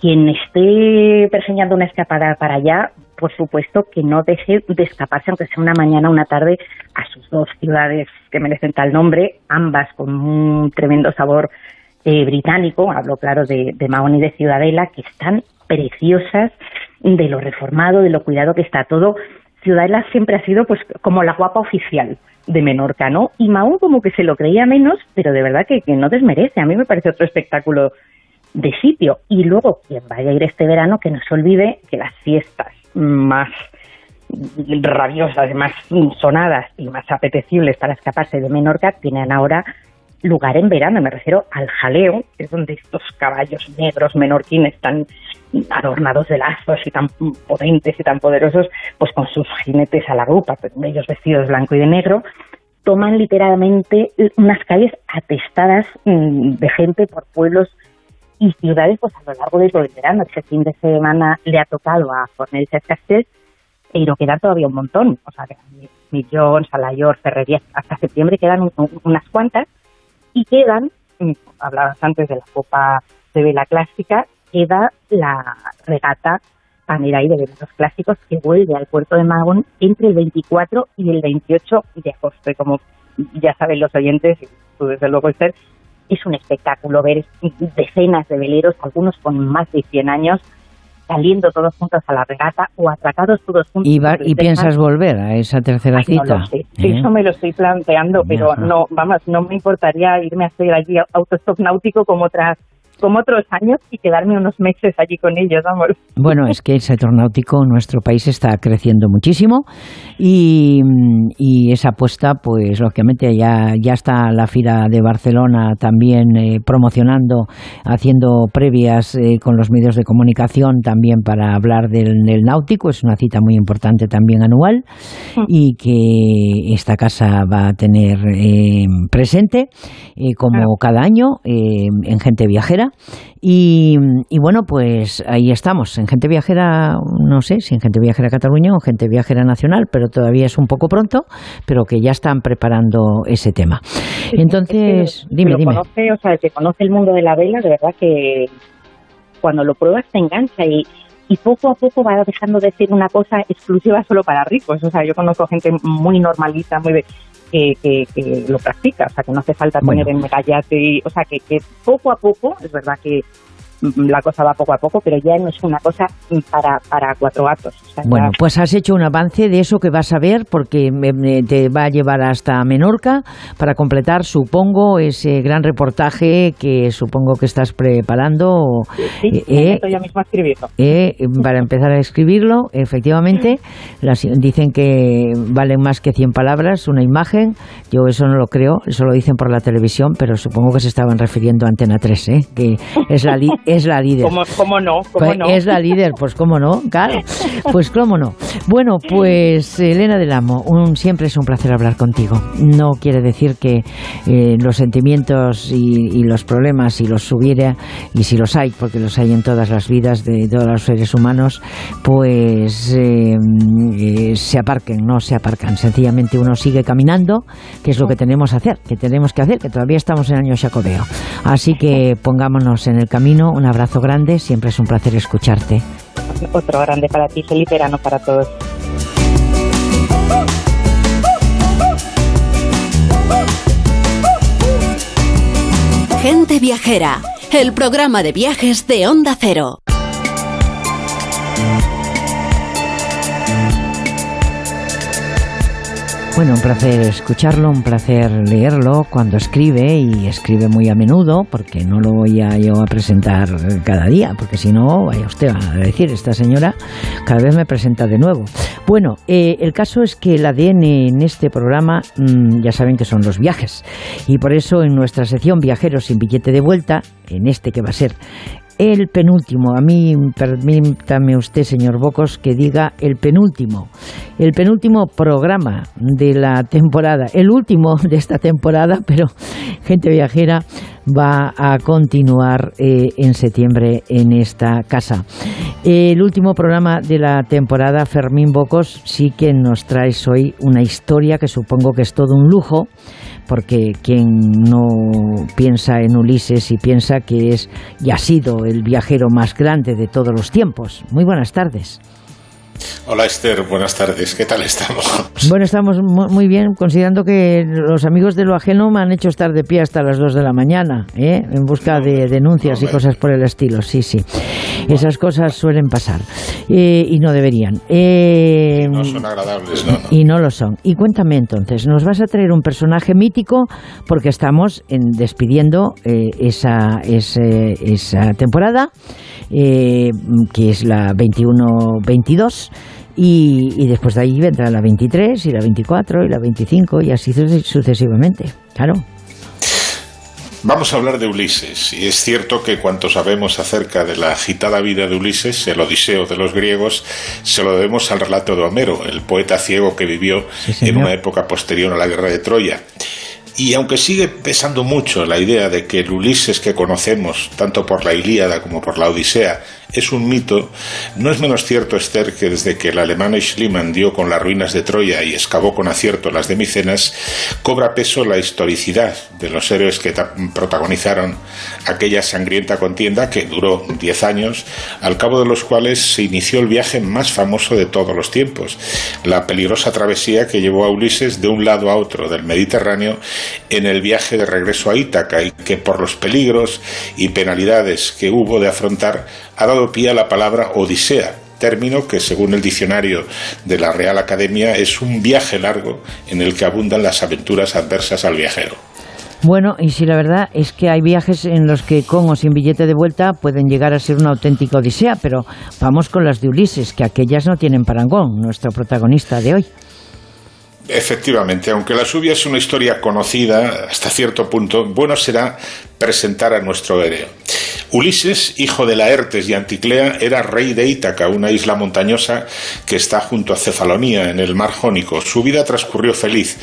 quien esté pergeñando una escapada para allá, por supuesto que no deje de escaparse, aunque sea una mañana o una tarde, a sus dos ciudades que merecen tal nombre, ambas con un tremendo sabor eh, británico, hablo claro de, de Mahón y de Ciudadela, que están preciosas de lo reformado, de lo cuidado que está todo. Ciudadela siempre ha sido pues como la guapa oficial de Menorca, ¿no? Y Mahón como que se lo creía menos, pero de verdad que, que no desmerece. A mí me parece otro espectáculo de sitio. Y luego, quien vaya a ir este verano, que no se olvide que las fiestas más rabiosas, más sonadas y más apetecibles para escaparse de Menorca tienen ahora lugar en verano. Me refiero al jaleo, que es donde estos caballos negros menorquines tan adornados de lazos y tan potentes y tan poderosos, pues con sus jinetes a la grupa, pues, ellos vestidos blanco y de negro, toman literalmente unas calles atestadas mm, de gente por pueblos y ciudades pues a lo largo de todo el verano. Este fin de semana le ha tocado a Fornells Castel pero quedan todavía un montón. O sea, Millón, Salayor, Ferrerías, hasta septiembre quedan unas cuantas y quedan, mm, hablabas antes de la Copa de Vela Clásica, queda la regata a Mirai de Veleros Clásicos que vuelve al puerto de Magón entre el 24 y el 28 de agosto. Y como ya saben los oyentes, y tú desde luego Esther, es un espectáculo ver decenas de veleros, algunos con más de 100 años, saliendo todos juntos a la regata o atracados todos juntos. ¿Y, y piensas volver a esa tercera cita? No ¿Eh? Eso me lo estoy planteando, pero no, vamos, no me importaría irme a hacer allí autostop náutico como otras como otros años y quedarme unos meses allí con ellos, vamos. Bueno, es que el sector náutico en nuestro país está creciendo muchísimo y, esa apuesta, pues lógicamente ya, ya está la FIRA de Barcelona también eh, promocionando, haciendo previas eh, con los medios de comunicación también para hablar del, náutico. Es una cita muy importante también anual mm. y que esta casa va a tener eh, presente como cada año en Gente Viajera y, bueno, pues ahí estamos, en Gente Viajera, no sé si en Gente Viajera Cataluña o Gente Viajera Nacional, pero todavía es un poco pronto, pero que ya están preparando ese tema. Entonces, dime, dime. Conoce, o sea, que conoce el mundo de la vela, de verdad que cuando lo pruebas te engancha y, y poco a poco va dejando de ser una cosa exclusiva solo para ricos. O sea, yo conozco gente muy normalita, muy de, que, lo practica, o sea, que no hace falta poner en megallate, o sea, que, que poco a poco, es verdad que la cosa va poco a poco, pero ya no es una cosa para, para cuatro gatos. bueno, pues has hecho un avance de eso que vas a ver, porque te va a llevar hasta Menorca para completar, supongo, ese gran reportaje que supongo que estás preparando. Sí, eh, yo mismo a escribirlo. Eh, para empezar a escribirlo, efectivamente, dicen que valen más que 100 palabras, una imagen. Yo eso no lo creo, eso lo dicen por la televisión, pero supongo que se estaban refiriendo a Antena 3, ¿eh? que es la, [LAUGHS] es la líder. ¿Cómo, no? Pues no? Es la líder, pues cómo no, claro. Pues cómo no. Bueno, pues Elena del Amo, un, siempre es un placer hablar contigo. No quiere decir que eh, los sentimientos y, los problemas, si los hubiera, y si los hay, porque los hay en todas las vidas de todos los seres humanos, pues eh, eh, se aparquen, no se aparcan. Sencillamente uno sigue caminando, que es lo que tenemos que hacer, que tenemos que hacer, que todavía estamos en año jacobeo. Así que pongámonos en el camino un abrazo grande, siempre es un placer escucharte. Otro grande para ti, feliz verano para todos. Gente Viajera, el programa de viajes de Onda Cero. Bueno, un placer escucharlo, un placer leerlo cuando escribe y escribe muy a menudo, porque no lo voy a yo a presentar cada día, porque si no, vaya usted a decir, esta señora cada vez me presenta de nuevo. Bueno, eh, el caso es que el ADN en este programa, mm, ya saben que son los viajes, y por eso en nuestra sección Viajeros sin billete de vuelta, en este que va a ser el penúltimo. A mí, permítame usted, señor Bocos, que diga el penúltimo. El penúltimo programa de la temporada. El último de esta temporada, [LAUGHS] pero gente viajera va a continuar eh, en septiembre en esta casa. El último programa de la temporada, Fermín Bocos, sí que nos traes hoy una historia que supongo que es todo un lujo porque quien no piensa en Ulises y piensa que es y ha sido el viajero más grande de todos los tiempos. Muy buenas tardes. Hola Esther, buenas tardes. ¿Qué tal estamos? Bueno, estamos muy bien, considerando que los amigos de lo ajeno me han hecho estar de pie hasta las 2 de la mañana, ¿eh? en busca de denuncias y cosas por el estilo. Sí, sí. Esas cosas suelen pasar eh, y no deberían. Eh, no son agradables, ¿no? Y no lo son. Y cuéntame entonces, nos vas a traer un personaje mítico porque estamos en, despidiendo esa, esa temporada, que es la 21-22 y, después de ahí vendrá la 23 y la 24 y la 25 y así sucesivamente, claro. Vamos a hablar de Ulises, y es cierto que cuanto sabemos acerca de la agitada vida de Ulises, el Odiseo de los griegos, se lo debemos al relato de Homero, el poeta ciego que vivió en una época posterior a la guerra de Troya. Y aunque sigue pesando mucho la idea de que el Ulises que conocemos, tanto por la Ilíada como por la Odisea, es un mito, no es menos cierto, Esther, que desde que el alemán Schliemann dio con las ruinas de Troya y excavó con acierto las de Micenas, cobra peso la historicidad de los héroes que protagonizaron aquella sangrienta contienda que duró diez años, al cabo de los cuales se inició el viaje más famoso de todos los tiempos, la peligrosa travesía que llevó a Ulises de un lado a otro del Mediterráneo en el viaje de regreso a Ítaca y que por los peligros y penalidades que hubo de afrontar ha dado pie a la palabra Odisea, término que según el diccionario de la Real Academia es un viaje largo en el que abundan las aventuras adversas al viajero. Bueno, y si la verdad es que hay viajes en los que con o sin billete de vuelta pueden llegar a ser una auténtica odisea, pero vamos con las de Ulises, que aquellas no tienen parangón, nuestro protagonista de hoy. Efectivamente, aunque la lluvia es una historia conocida hasta cierto punto, bueno será presentar a nuestro héroe. Ulises, hijo de Laertes y Anticlea, era rey de Ítaca, una isla montañosa que está junto a Cefalonía, en el mar Jónico. Su vida transcurrió feliz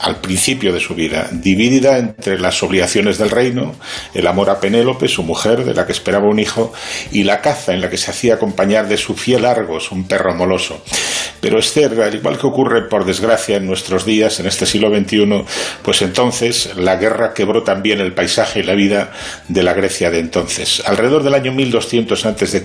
al principio de su vida, dividida entre las obligaciones del reino, el amor a Penélope, su mujer, de la que esperaba un hijo, y la caza en la que se hacía acompañar de su fiel Argos, un perro moloso. Pero Esther, al igual que ocurre por desgracia en nuestros días, en este siglo XXI, pues entonces la guerra quebró también el paisaje y la vida de la Grecia de entonces. Alrededor del año 1200 a.C.,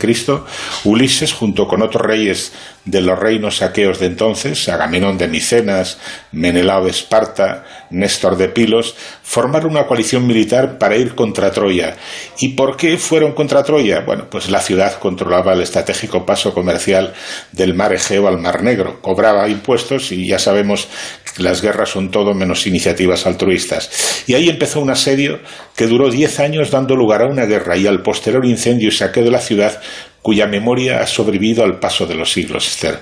Ulises, junto con otros reyes de los reinos aqueos de entonces, Agamenón de Micenas, Menelao de Esparta, Néstor de Pilos, formaron una coalición militar para ir contra Troya. ¿Y por qué fueron contra Troya? Bueno, pues la ciudad controlaba el estratégico paso comercial del mar Egeo al mar Negro, cobraba impuestos y ya sabemos que las guerras son todo menos iniciativas altruistas. Y ahí empezó un asedio que duró diez años dando lugar a una guerra y al posterior incendio y saqueo de la ciudad cuya memoria ha sobrevivido al paso de los siglos, Esther.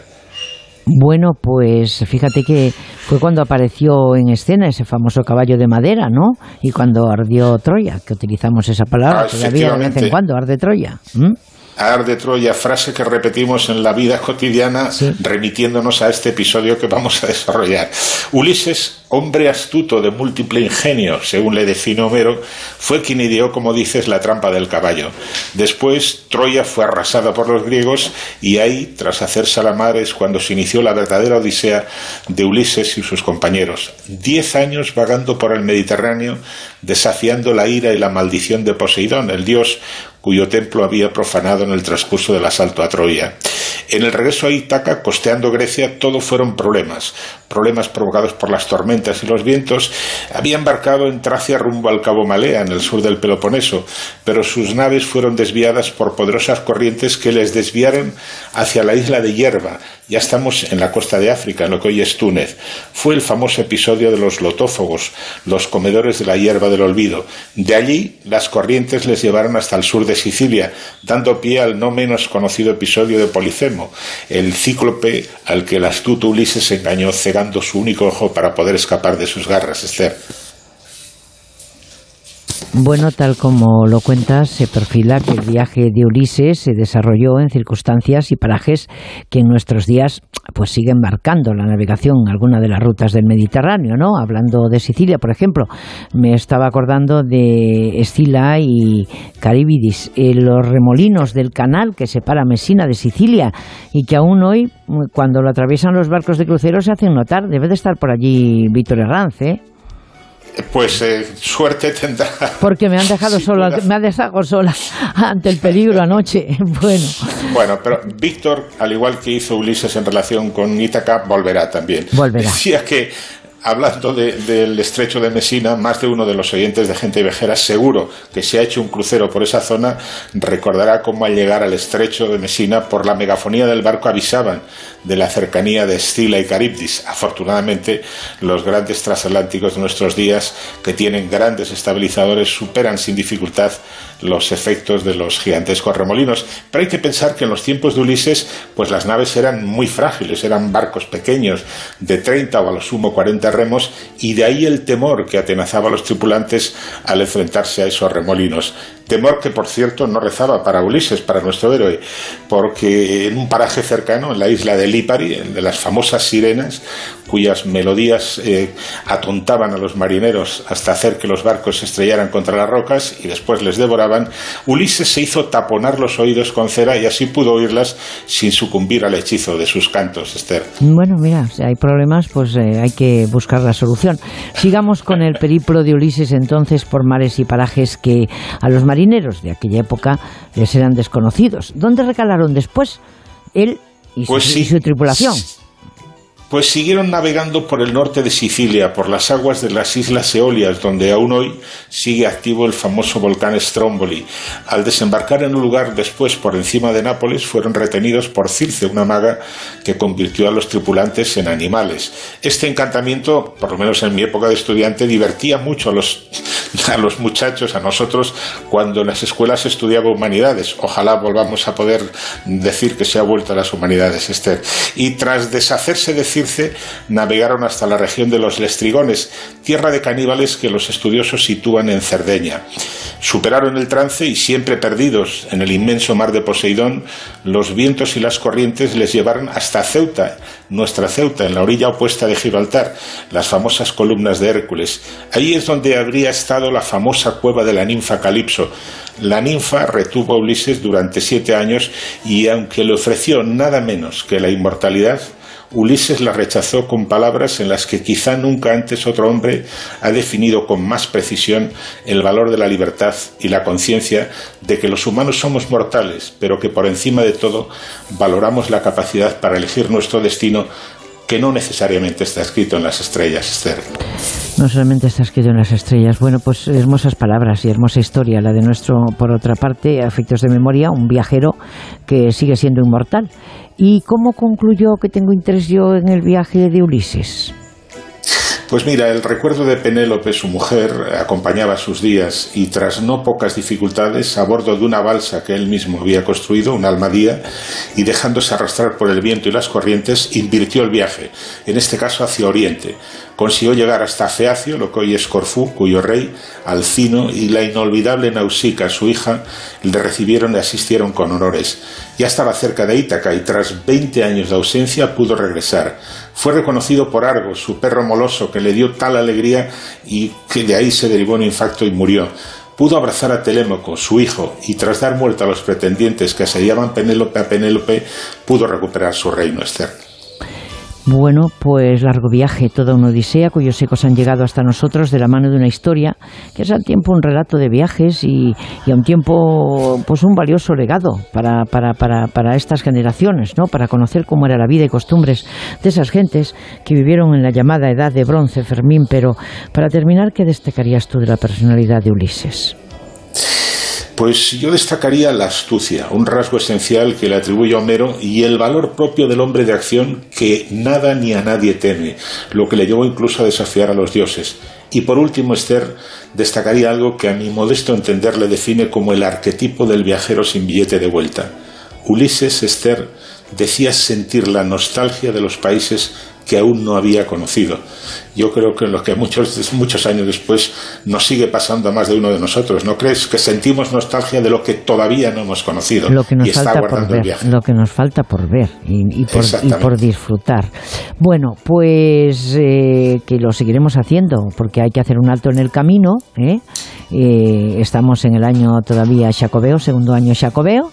Bueno, pues fíjate que fue cuando apareció en escena ese famoso caballo de madera, ¿no? Y cuando ardió Troya, que utilizamos esa palabra ah, todavía de vez en cuando, arde Troya. Arde Troya, frase que repetimos en la vida cotidiana, remitiéndonos a este episodio que vamos a desarrollar. Ulises, hombre astuto de múltiple ingenio, según le define Homero, fue quien ideó, como dices, la trampa del caballo. Después, Troya fue arrasada por los griegos y ahí, tras hacer salamares, cuando se inició la verdadera odisea de Ulises y sus compañeros. Diez años vagando por el Mediterráneo, desafiando la ira y la maldición de Poseidón, el dios cuyo templo había profanado en el transcurso del asalto a Troya. En el regreso a Ítaca, costeando Grecia, todo fueron problemas, problemas provocados por las tormentas y los vientos. Había embarcado en Tracia rumbo al Cabo Malea, en el sur del Peloponeso, pero sus naves fueron desviadas por poderosas corrientes que les desviaron hacia la isla de Hierba, ya estamos en la costa de África, en lo que hoy es Túnez. Fue el famoso episodio de los lotófogos, los comedores de la hierba del olvido. De allí, las corrientes les llevaron hasta el sur de Sicilia, dando pie al no menos conocido episodio de Policemo, el cíclope al que el astuto Ulises engañó cegando su único ojo para poder escapar de sus garras, Esther. Bueno, tal como lo cuentas, se perfila que el viaje de Ulises se desarrolló en circunstancias y parajes que en nuestros días pues siguen marcando la navegación alguna de las rutas del Mediterráneo, ¿no? Hablando de Sicilia, por ejemplo, me estaba acordando de Escila y Caribidis, eh, los remolinos del canal que separa Mesina de Sicilia y que aún hoy, cuando lo atraviesan los barcos de crucero, se hacen notar. Debe de estar por allí Víctor Herranz, ¿eh? Pues eh, suerte tendrá. Porque me han dejado [LAUGHS] sola, me ha dejado sola ante el peligro anoche. [LAUGHS] Bueno. Bueno, pero Víctor, al igual que hizo Ulises en relación con Ítaca, volverá también. Volverá. [LAUGHS] Decía que hablando del estrecho de Mesina, más de uno de los oyentes de Gente Vejera, seguro que se ha hecho un crucero por esa zona, recordará cómo al llegar al estrecho de Mesina, por la megafonía del barco avisaban de la cercanía de Estila y Caribdis. Afortunadamente, los grandes transatlánticos de nuestros días, que tienen grandes estabilizadores, superan sin dificultad los efectos de los gigantescos remolinos. Pero hay que pensar que en los tiempos de Ulises, pues las naves eran muy frágiles, eran barcos pequeños, de 30 o a lo sumo 40 remos, y de ahí el temor que atenazaba a los tripulantes al enfrentarse a esos remolinos. Temor que, por cierto, no rezaba para Ulises, para nuestro héroe, porque en un paraje cercano, en la isla de Lipari, de las famosas sirenas, cuyas melodías eh, atontaban a los marineros hasta hacer que los barcos se estrellaran contra las rocas y después les devoraban, Ulises se hizo taponar los oídos con cera y así pudo oírlas sin sucumbir al hechizo de sus cantos, Esther. Bueno, mira, si hay problemas, pues eh, hay que buscar la solución. Sigamos con el periplo de Ulises entonces por mares y parajes que a los marineros de aquella época les eran desconocidos. ¿Dónde recalaron después? Él y su, Pues y su tripulación. Pues siguieron navegando por el norte de Sicilia, por las aguas de las Islas Eolias, donde aún hoy sigue activo el famoso volcán Stromboli. Al desembarcar en un lugar después por encima de Nápoles, fueron retenidos por Circe, una maga que convirtió a los tripulantes en animales. Este encantamiento, por lo menos en mi época de estudiante, divertía mucho a los, [LAUGHS] a los muchachos, a nosotros, cuando en las escuelas estudiaba humanidades. Ojalá volvamos a poder decir que se ha vuelto a las humanidades, Esther. Y tras deshacerse de Navegaron hasta la región de los Lestrigones, tierra de caníbales que los estudiosos sitúan en Cerdeña. Superaron el trance y siempre perdidos en el inmenso mar de Poseidón, los vientos y las corrientes les llevaron hasta Ceuta, nuestra Ceuta, en la orilla opuesta de Gibraltar, las famosas columnas de Hércules. Allí es donde habría estado la famosa cueva de la ninfa Calipso. La ninfa retuvo a Ulises durante siete años y aunque le ofreció nada menos que la inmortalidad, Ulises la rechazó con palabras en las que quizá nunca antes otro hombre ha definido con más precisión el valor de la libertad y la conciencia de que los humanos somos mortales, pero que por encima de todo valoramos la capacidad para elegir nuestro destino que no necesariamente está escrito en las estrellas, Esther. No solamente está escrito en las estrellas. Bueno, pues hermosas palabras y hermosa historia, la de nuestro, por otra parte, afectos de memoria, un viajero que sigue siendo inmortal. ¿Y cómo concluyó que tengo interés yo en el viaje de Ulises? Pues mira, el recuerdo de Penélope, su mujer, acompañaba sus días y tras no pocas dificultades, a bordo de una balsa que él mismo había construido, una almadía, y dejándose arrastrar por el viento y las corrientes, invirtió el viaje, en este caso hacia Oriente. Consiguió llegar hasta Feacio, lo que hoy es Corfú, cuyo rey, Alcino y la inolvidable Nausica, su hija, le recibieron y asistieron con honores. Ya estaba cerca de Ítaca y tras 20 años de ausencia pudo regresar. Fue reconocido por Argos, su perro moloso, que le dio tal alegría y que de ahí se derivó un infarto y murió. Pudo abrazar a Telémaco, su hijo, y tras dar muerte a los pretendientes que asediaban Penélope a Penélope, pudo recuperar su reino, Esther. Bueno, pues largo viaje, toda una odisea cuyos ecos han llegado hasta nosotros de la mano de una historia que es al tiempo un relato de viajes y, a un tiempo pues un valioso legado para, para, para, para estas generaciones, ¿no? Para conocer cómo era la vida y costumbres de esas gentes que vivieron en la llamada edad de bronce, Fermín. Pero para terminar, ¿qué destacarías tú de la personalidad de Ulises? Pues yo destacaría la astucia, un rasgo esencial que le atribuyo a Homero, y el valor propio del hombre de acción que nada ni a nadie teme, lo que le llevó incluso a desafiar a los dioses. Y por último, Esther, destacaría algo que a mi modesto entender le define como el arquetipo del viajero sin billete de vuelta. Ulises, Esther, decía sentir la nostalgia de los países que aún no había conocido. Yo creo que lo que muchos, muchos años después nos sigue pasando a más de uno de nosotros. ¿No crees que sentimos nostalgia de lo que todavía no hemos conocido Lo que nos y está falta por guardando el ver, viaje? lo que nos falta por ver y, y por, y por disfrutar. Bueno, pues eh, que lo seguiremos haciendo porque hay que hacer un alto en el camino. ¿eh? Eh, estamos en el año todavía Xacobeo, segundo año Xacobeo.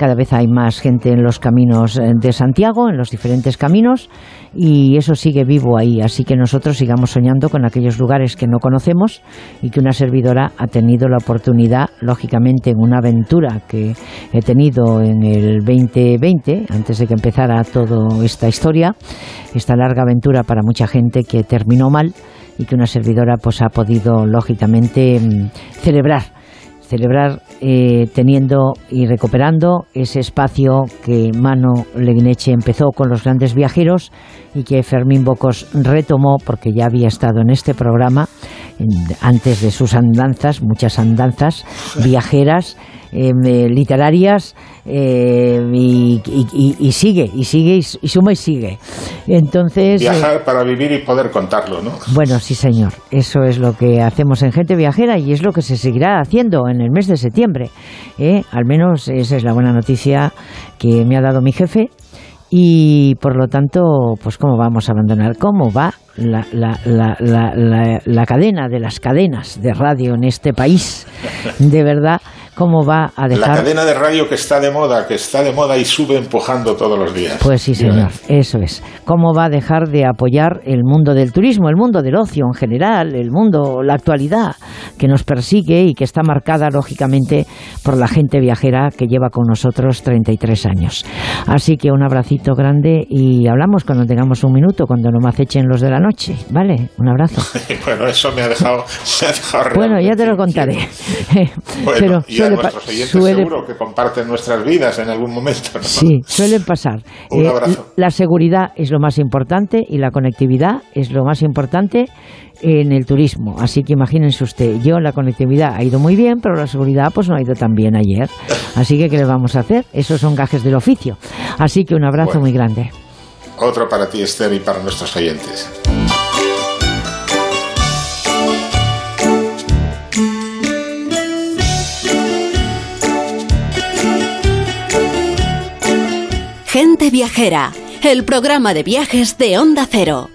Cada vez hay más gente en los caminos eh, de Santiago, en los diferentes caminos, y eso sigue vivo ahí. Así que nosotros sigamos soñando con aquellos lugares que no conocemos y que una servidora ha tenido la oportunidad, lógicamente, en una aventura que he tenido en el 2020, antes de que empezara toda esta historia, esta larga aventura para mucha gente que terminó mal y que una servidora pues ha podido, lógicamente, mm, celebrar celebrar eh, teniendo y recuperando ese espacio que Mano Legneche empezó con los grandes viajeros y que Fermín Bocos retomó porque ya había estado en este programa antes de sus andanzas, muchas andanzas viajeras, em, eh, literarias, eh, y, sigue, y sigue, y, suma y sigue. Entonces... Viajar para vivir y poder contarlo, ¿no? Bueno, sí, señor. Eso es lo que hacemos en Gente Viajera y es lo que se seguirá haciendo en el mes de septiembre. Al menos esa es la buena noticia que me ha dado mi jefe y por lo tanto, pues cómo vamos a abandonar, cómo va la, la, la, la, cadena de las cadenas de radio en este país, de verdad, cómo va a dejar... La cadena de radio que está de moda, que está de moda y sube empujando todos los días. Pues sí, señor, eso es. ¿Cómo va a dejar de apoyar el mundo del turismo, el mundo del ocio en general, el mundo, la actualidad que nos persigue y que está marcada, lógicamente, por la gente viajera que lleva con nosotros 33 años? Así que un abracito grande y hablamos cuando tengamos un minuto, cuando no me acechen los de la noche, ¿vale? Un abrazo. [LAUGHS] bueno, eso me ha dejado, Bueno, ya te lo contaré. [LAUGHS] Pero nuestros oyentes seguro que comparten nuestras vidas en algún momento. Sí, suelen pasar. [LAUGHS] Un eh, la seguridad es lo más importante y la conectividad es lo más importante en el turismo. Así que imagínense usted, yo la conectividad ha ido muy bien, pero la seguridad pues no ha ido tan bien ayer. Así que ¿qué le vamos a hacer? Esos son gajes del oficio. Así que un abrazo muy grande. Otro para ti, Esther, y para nuestros oyentes. Gente Viajera, el programa de viajes de Onda Cero.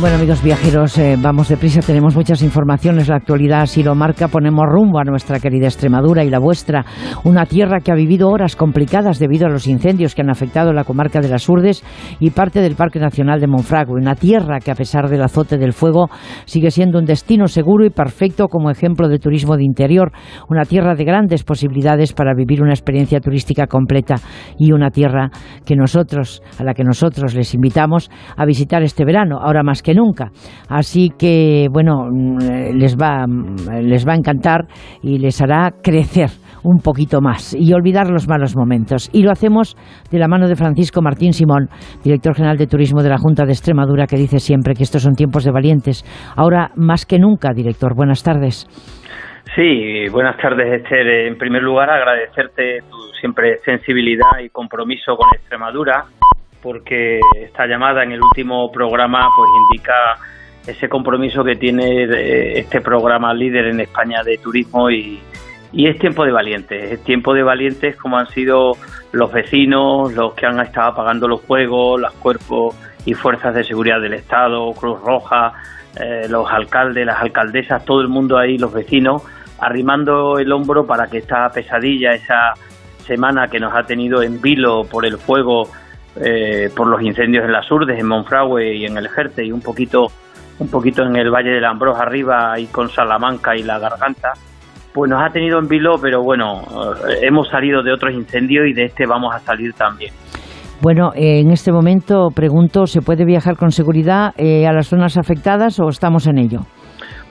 Bueno, amigos viajeros, eh, vamos deprisa, tenemos muchas informaciones, la actualidad así lo marca, ponemos rumbo a nuestra querida Extremadura y la vuestra, una tierra que ha vivido horas complicadas debido a los incendios que han afectado la comarca de las Urdes y parte del Parque Nacional de Monfragüe, una tierra que a pesar del azote del fuego sigue siendo un destino seguro y perfecto como ejemplo de turismo de interior, una tierra de grandes posibilidades para vivir una experiencia turística completa y una tierra que nosotros, a la que nosotros les invitamos a visitar este verano, ahora más que nunca. Así que, bueno, mm, les va, mm, les va a encantar y les hará crecer un poquito más y olvidar los malos momentos. Y lo hacemos de la mano de Francisco Martín Simón, director general de Turismo de la Junta de Extremadura, que dice siempre que estos son tiempos de valientes. Ahora más que nunca, director. Buenas tardes. Sí, buenas tardes, Esther. En primer lugar, agradecerte tu siempre sensibilidad y compromiso con Extremadura porque esta llamada en el último programa pues indica ese compromiso que tiene este programa líder en España de turismo y, es tiempo de valientes, es tiempo de valientes como han sido los vecinos, los que han estado apagando los fuegos, los cuerpos y fuerzas de seguridad del Estado, Cruz Roja, eh, los alcaldes, las alcaldesas, todo el mundo ahí, los vecinos, arrimando el hombro para que esta pesadilla, esa semana que nos ha tenido en vilo por el fuego eh, por los incendios en las Urdes, en Monfragüe y en el Jerte y un poquito, un poquito en el Valle del Ambrós arriba y con Salamanca y la Garganta, pues nos ha tenido en vilo, pero bueno, eh, hemos salido de otros incendios y de este vamos a salir también. Bueno, eh, en este momento pregunto, ¿se puede viajar con seguridad a las zonas afectadas o estamos en ello?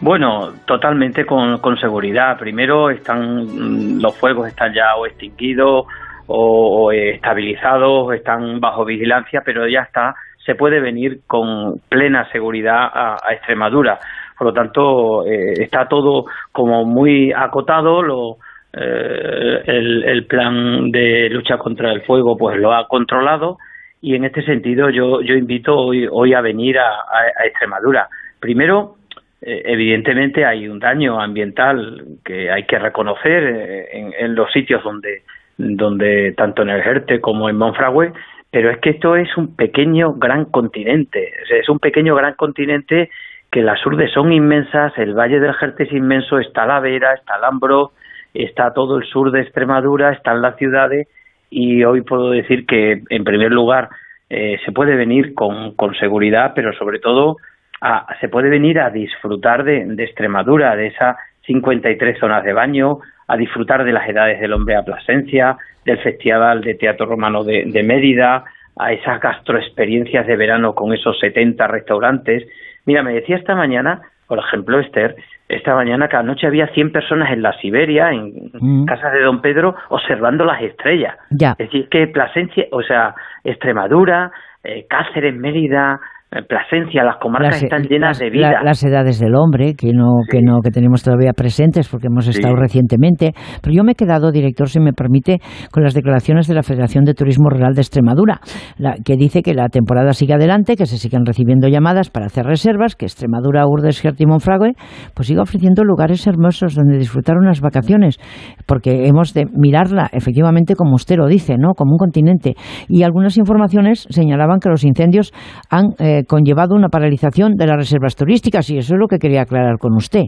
Bueno, totalmente con, con seguridad. Primero están mm, los fuegos están ya o extinguidos o, estabilizados, están bajo vigilancia, pero ya está, se puede venir con plena seguridad a, Extremadura. Por lo tanto, eh, está todo como muy acotado, lo, eh, el, plan de lucha contra el fuego pues lo ha controlado y en este sentido yo, yo invito hoy, hoy a venir a, Extremadura. Primero, eh, evidentemente hay un daño ambiental que hay que reconocer en, los sitios donde donde tanto en el Jerte como en Monfragüe, pero es que esto es un pequeño gran continente, es un pequeño gran continente que las urdes son inmensas, el Valle del Jerte es inmenso, está la Vera, está el Ambro, está todo el sur de Extremadura, están las ciudades y hoy puedo decir que en primer lugar eh, se puede venir con, con seguridad, pero sobre todo se puede venir a disfrutar de, de Extremadura, de esas 53 zonas de baño, a disfrutar de las edades del hombre a Plasencia, del Festival de Teatro Romano de, Mérida, a esas gastroexperiencias de verano con esos 70 restaurantes. Mira, me decía esta mañana, por ejemplo, Esther, esta mañana que anoche había 100 personas en la Siberia, en mm. casa de Don Pedro, observando las estrellas. Ya. Es decir, que Plasencia, o sea, Extremadura, eh, Cáceres, Mérida, Plasencia, las comarcas Las- están llenas las- de vida. la- las edades del hombre, que no, que no, que tenemos todavía presentes porque hemos estado recientemente. Pero yo me he quedado, director, si me permite, con las declaraciones de la Federación de Turismo Rural de Extremadura, la- que dice que la temporada sigue adelante, que se siguen recibiendo llamadas para hacer reservas, que Extremadura, Urdes, Gert y Monfragüe, pues siga ofreciendo lugares hermosos donde disfrutar unas vacaciones, porque hemos de mirarla efectivamente como usted lo dice, ¿no? Como un continente. Y algunas informaciones señalaban que los incendios han conllevado una paralización de las reservas turísticas y eso es lo que quería aclarar con usted.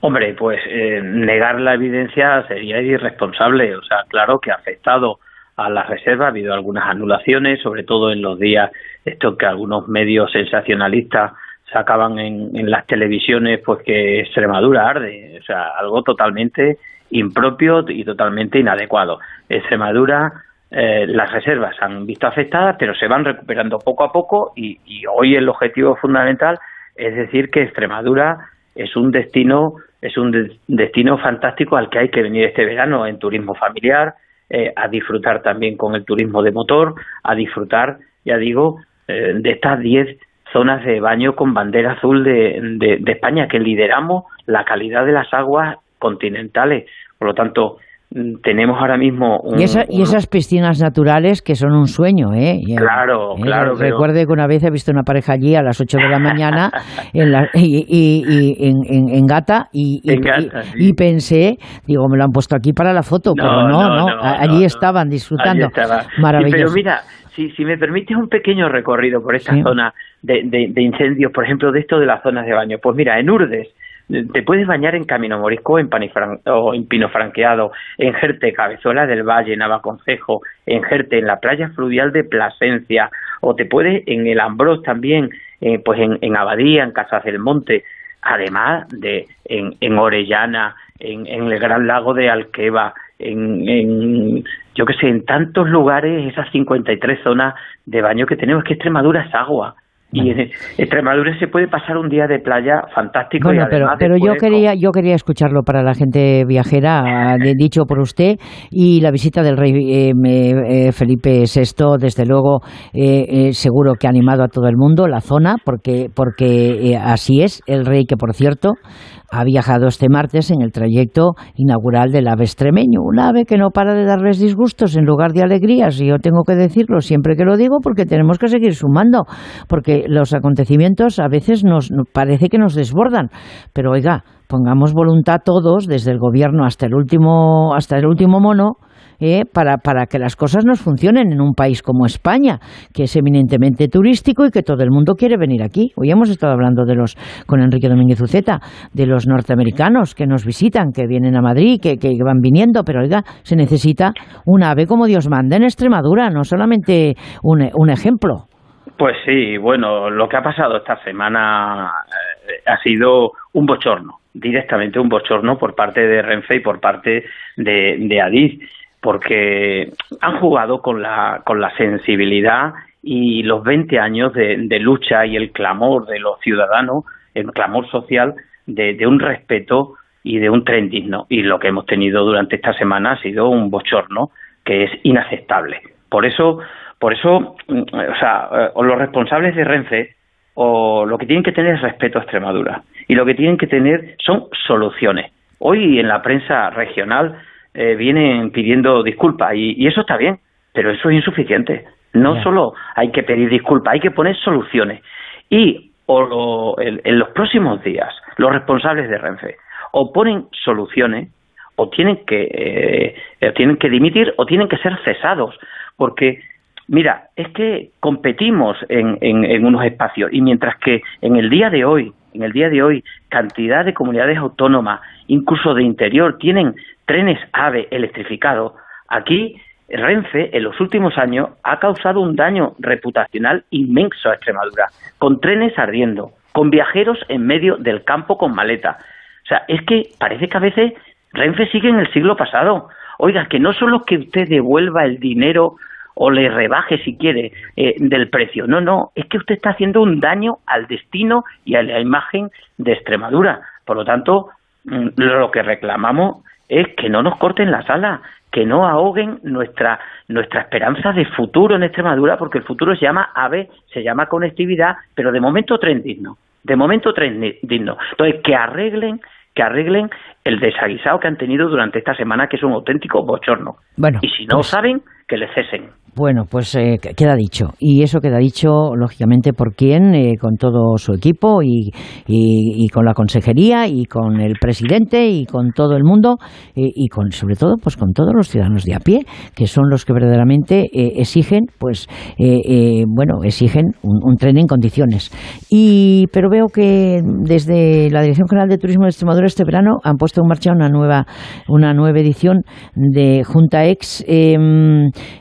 Hombre, pues eh, negar la evidencia sería irresponsable. O sea, claro que ha afectado a las reservas, ha habido algunas anulaciones, sobre todo en los días estos que algunos medios sensacionalistas sacaban en, en las televisiones, pues que Extremadura arde. O sea, algo totalmente impropio y totalmente inadecuado. Extremadura, eh, las reservas se han visto afectadas, pero se van recuperando poco a poco y, y hoy el objetivo fundamental es decir que Extremadura es un destino es un de- destino fantástico al que hay que venir este verano en turismo familiar eh, a disfrutar también con el turismo de motor a disfrutar ya digo eh, de estas 10 zonas de baño con bandera azul de, de- España que lideramos la calidad de las aguas continentales. Por lo tanto tenemos ahora mismo un, Y, esa- y un- esas piscinas naturales que son un sueño, ¿eh? Claro, eh, claro, pero- Recuerde que una vez he visto una pareja allí a las 8 de la [LAUGHS] mañana en la- y, y- y en, en- Gata y, y- En Gata, y- y pensé, digo, me lo han puesto aquí para la foto, pero no, no, allí estaban disfrutando. Allí estaba. Maravilloso. Pero mira, si, si me permites un pequeño recorrido por esta Sí. zona de, de- de incendios, por ejemplo, de esto de las zonas de baño, pues mira, en Urdes te puedes bañar en Camino Morisco, en, Panifran- o en Pino Franqueado, en Jerte, Cabezuela del Valle, Navaconcejo, en Jerte, en la playa fluvial de Plasencia, o te puedes en el Ambrós también, eh, pues en, en Abadía, en Casas del Monte, además de en, en Orellana, en, en el Gran Lago de Alqueva, en, en yo que sé, en tantos lugares, esas 53 zonas de baño que tenemos, que Extremadura es agua. Y en Extremadura se puede pasar un día de playa fantástico Bueno, y pero, además pero yo quería yo quería escucharlo para la gente viajera, [LAUGHS] dicho por usted, y la visita del rey eh, eh, Felipe VI, desde luego, eh, eh, seguro que ha animado a todo el mundo, la zona, porque, porque eh, así es, el rey que, por cierto, ha viajado este martes en el trayecto inaugural del ave extremeño, un ave que no para de darles disgustos en lugar de alegrías, y yo tengo que decirlo siempre que lo digo, porque tenemos que seguir sumando, porque los acontecimientos a veces nos parece que nos desbordan, pero oiga, pongamos voluntad todos, desde el gobierno hasta el último, hasta el último mono, eh, para, para que las cosas nos funcionen en un país como España, que es eminentemente turístico y que todo el mundo quiere venir aquí. Hoy hemos estado hablando de los, con Enrique Domínguez Uceta, de los norteamericanos que nos visitan, que vienen a Madrid, que, que van viniendo, pero oiga, se necesita un ave como Dios manda en Extremadura, no solamente un, un ejemplo. Pues sí, bueno, lo que ha pasado esta semana eh, ha sido un bochorno, directamente un bochorno por parte de Renfe y por parte de, de Adif, porque han jugado con la, con la sensibilidad y los 20 años de, de lucha y el clamor de los ciudadanos, el clamor social de, un respeto y de un tren digno. Y lo que hemos tenido durante esta semana ha sido un bochorno que es inaceptable. Por eso, por eso, mm, o sea, eh, o los responsables de Renfe o lo que tienen que tener es respeto a Extremadura y lo que tienen que tener son soluciones. Hoy en la prensa regional eh, vienen pidiendo disculpas y, y eso está bien, pero eso es insuficiente. No solo hay que pedir disculpas, hay que poner soluciones. Y o lo- en, en los próximos días los responsables de Renfe o ponen soluciones o tienen que eh, eh, tienen que dimitir o tienen que ser cesados porque mira es que competimos en, en, en unos espacios y mientras que en el día de hoy en el día de hoy cantidad de comunidades autónomas incluso de interior tienen trenes AVE electrificados aquí Renfe en los últimos años ha causado un daño reputacional inmenso a Extremadura, con trenes ardiendo, con viajeros en medio del campo con maleta. O sea, es que parece que a veces Renfe sigue en el siglo pasado. Oiga, que no solo que usted devuelva el dinero o le rebaje si quiere eh, del precio, no, no, es que usted está haciendo un daño al destino y a la imagen de Extremadura. Por lo tanto, mm, lo que reclamamos es que no nos corten la sala, que no ahoguen nuestra, nuestra esperanza de futuro en Extremadura, porque el futuro se llama AVE, se llama conectividad, pero de momento tren digno, de momento tren digno. Entonces, que arreglen que arreglen el desaguisado que han tenido durante esta semana, que es un auténtico bochorno. Bueno, y si no pues saben, que le cesen. Bueno, pues eh, queda dicho. Y eso queda dicho, lógicamente, por quién, eh, con todo su equipo y, y, con la consejería y con el presidente y con todo el mundo eh, y con, sobre todo, pues con todos los ciudadanos de a pie, que son los que verdaderamente exigen, pues, bueno, exigen un, tren en condiciones. Y, pero veo que desde la Dirección General de Turismo de Extremadura este verano han puesto en marcha una nueva, una nueva edición de Junta Ex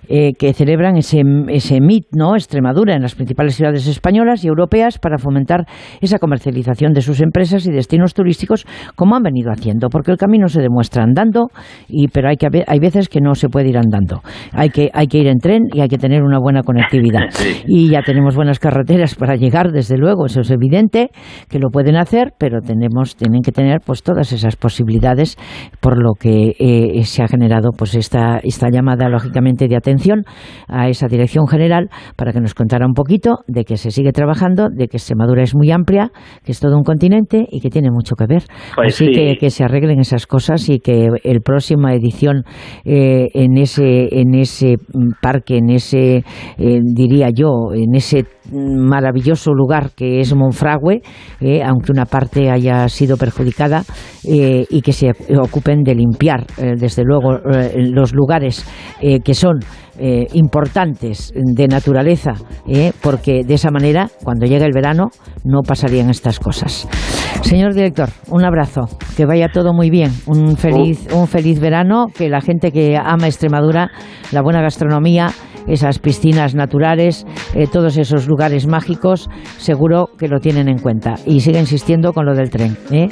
em, que celebran ese, ese MIT, ¿no? Extremadura, en las principales ciudades españolas y europeas para fomentar esa comercialización de sus empresas y destinos turísticos como han venido haciendo, porque el camino se demuestra andando, y, pero hay, que, hay veces que no se puede ir andando. Hay que, hay que ir en tren y hay que tener una buena conectividad. [LAUGHS] Y ya tenemos buenas carreteras para llegar, desde luego, eso es evidente que lo pueden hacer, pero tenemos, tienen que tener pues todas esas posibilidades, por lo que eh, se ha generado pues esta, esta llamada, lógicamente, de atención a esa dirección general para que nos contara un poquito de que se sigue trabajando, de que Extremadura es muy amplia, que es todo un continente y que tiene mucho que ver. Pues Así que, que se arreglen esas cosas y que el próxima edición eh, en ese en ese parque, en ese eh, diría yo, en ese maravilloso lugar que es Monfragüe, eh, aunque una parte haya sido perjudicada, y que se ocupen de limpiar, desde luego, los lugares que son eh, importantes de naturaleza, eh, porque de esa manera, cuando llegue el verano, no pasarían estas cosas. Señor director, un abrazo, que vaya todo muy bien, un feliz, un feliz verano, que la gente que ama Extremadura, la buena gastronomía, esas piscinas naturales, eh, todos esos lugares mágicos, seguro que lo tienen en cuenta. Y sigue insistiendo con lo del tren. ¿eh?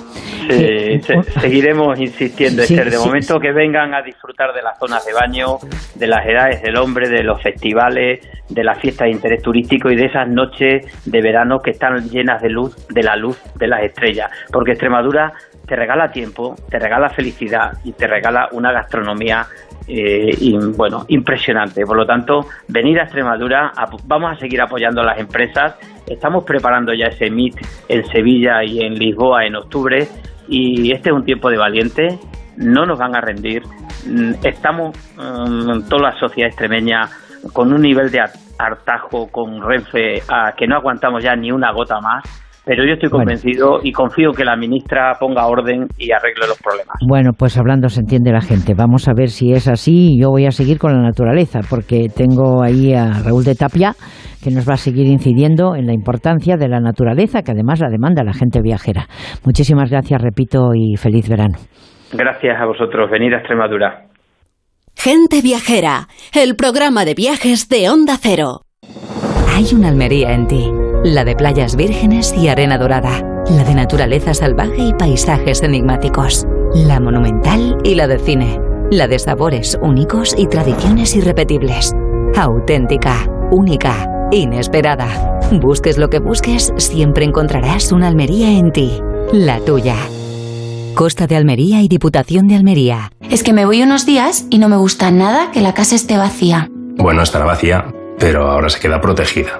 Sí, seguiremos insistiendo, Esther. De momento que vengan a disfrutar de las zonas de baño, de las edades del hombre, de los festivales, de las fiestas de interés turístico y de esas noches de verano que están llenas de luz, de la luz de las estrellas. Porque Extremadura te regala tiempo, te regala felicidad y te regala una gastronomía eh, bueno, impresionante. Por lo tanto, venir a Extremadura, vamos a seguir apoyando a las empresas. Estamos preparando ya ese MIT en Sevilla y en Lisboa en octubre y este es un tiempo de valiente. No nos van a rendir. Mm, estamos, mm, toda la sociedad extremeña, con un nivel de hartajo con Renfe a que no aguantamos ya ni una gota más pero yo estoy convencido y confío que la ministra ponga orden y arregle los problemas. Bueno, pues hablando se entiende la gente. Vamos a ver si es así. Yo voy a seguir con la naturaleza, porque tengo ahí a Raúl de Tapia, que nos va a seguir incidiendo en la importancia de la naturaleza, que además la demanda la gente viajera. Muchísimas gracias, repito, y feliz verano. Gracias a vosotros. Venir a Extremadura. Gente Viajera, el programa de viajes de Onda Cero. Hay una Almería en ti la de playas vírgenes y arena dorada, la de naturaleza salvaje y paisajes enigmáticos, la monumental y la de cine, la de sabores únicos y tradiciones irrepetibles, auténtica, única, inesperada. Busques lo que busques, siempre encontrarás una Almería en ti, la tuya. Costa de Almería y Diputación de Almería. Es que me voy unos días y no me gusta nada que la casa esté vacía. Bueno, estará vacía, pero ahora se queda protegida.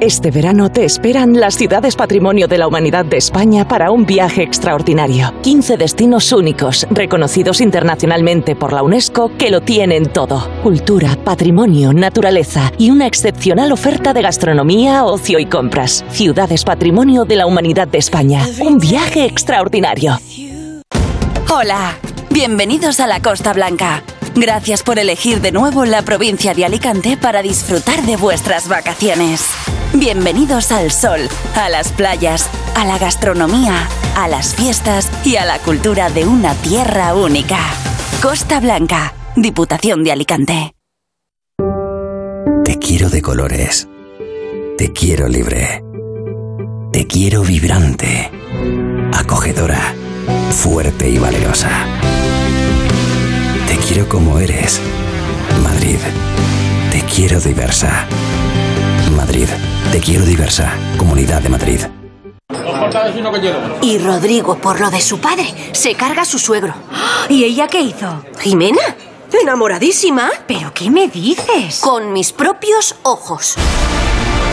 Este verano te esperan las ciudades patrimonio de la humanidad de España para un viaje extraordinario. 15 destinos únicos, reconocidos internacionalmente por la UNESCO, que lo tienen todo. Cultura, patrimonio, naturaleza y una excepcional oferta de gastronomía, ocio y compras. Ciudades patrimonio de la humanidad de España. Un viaje extraordinario. Hola, bienvenidos a la Costa Blanca. Gracias por elegir de nuevo la provincia de Alicante para disfrutar de vuestras vacaciones. Bienvenidos al sol, a las playas, a la gastronomía, a las fiestas y a la cultura de una tierra única. Costa Blanca, Diputación de Alicante. Te quiero de colores. Te quiero libre. Te quiero vibrante, acogedora, fuerte y valerosa. Te quiero como eres, Madrid. Te quiero diversa. Madrid. Te quiero diversa. Comunidad de Madrid. Y Rodrigo, por lo de su padre, se carga a su suegro. ¿Y ella qué hizo? ¿Jimena? ¿Enamoradísima? ¿Pero qué me dices? Con mis propios ojos.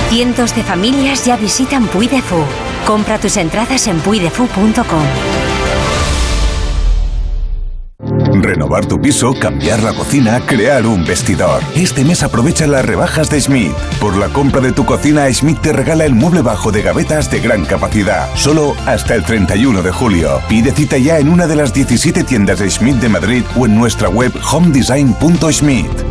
Cientos de familias ya visitan Puy de Fou. Compra tus entradas en puidefu.com. Renovar tu piso, cambiar la cocina, crear un vestidor. Este mes aprovecha las rebajas de Schmidt. Por la compra de tu cocina, Schmidt te regala el mueble bajo de gavetas de gran capacidad. Solo hasta el 31 de julio. Pide cita ya en una de las 17 tiendas de Schmidt de Madrid o en nuestra web homedesign.schmidt.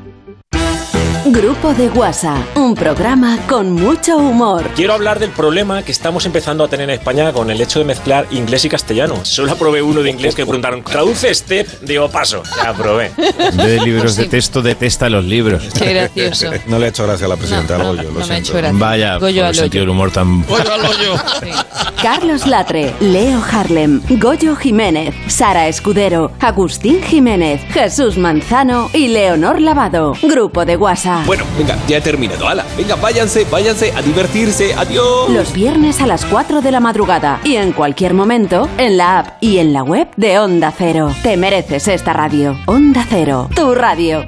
Grupo de Guasa, un programa con mucho humor. Quiero hablar del problema que estamos empezando a tener en España con el hecho de mezclar inglés y castellano. Solo aprobé uno de inglés que me preguntaron, ¿traduce step? Digo, paso. Ya aprobé. De libros de texto detesta los libros. Qué gracioso. [LAUGHS] No le ha hecho gracia a la presidenta No, al hoyo, no lo me ha hecho siento. gracia. Vaya, Goyo por al el sentido del humor tan... [LAUGHS] Carlos Latre, Leo Harlem, Goyo Jiménez, Sara Escudero, Agustín Jiménez, Jesús Manzano y Leonor Lavado. Grupo de Guasa. Bueno, venga, ya he terminado. ¡Hala! Venga, váyanse, váyanse a divertirse. ¡Adiós! Los viernes a las 4 de la madrugada y en cualquier momento en la app y en la web de Onda Cero. Te mereces esta radio. Onda Cero, tu radio.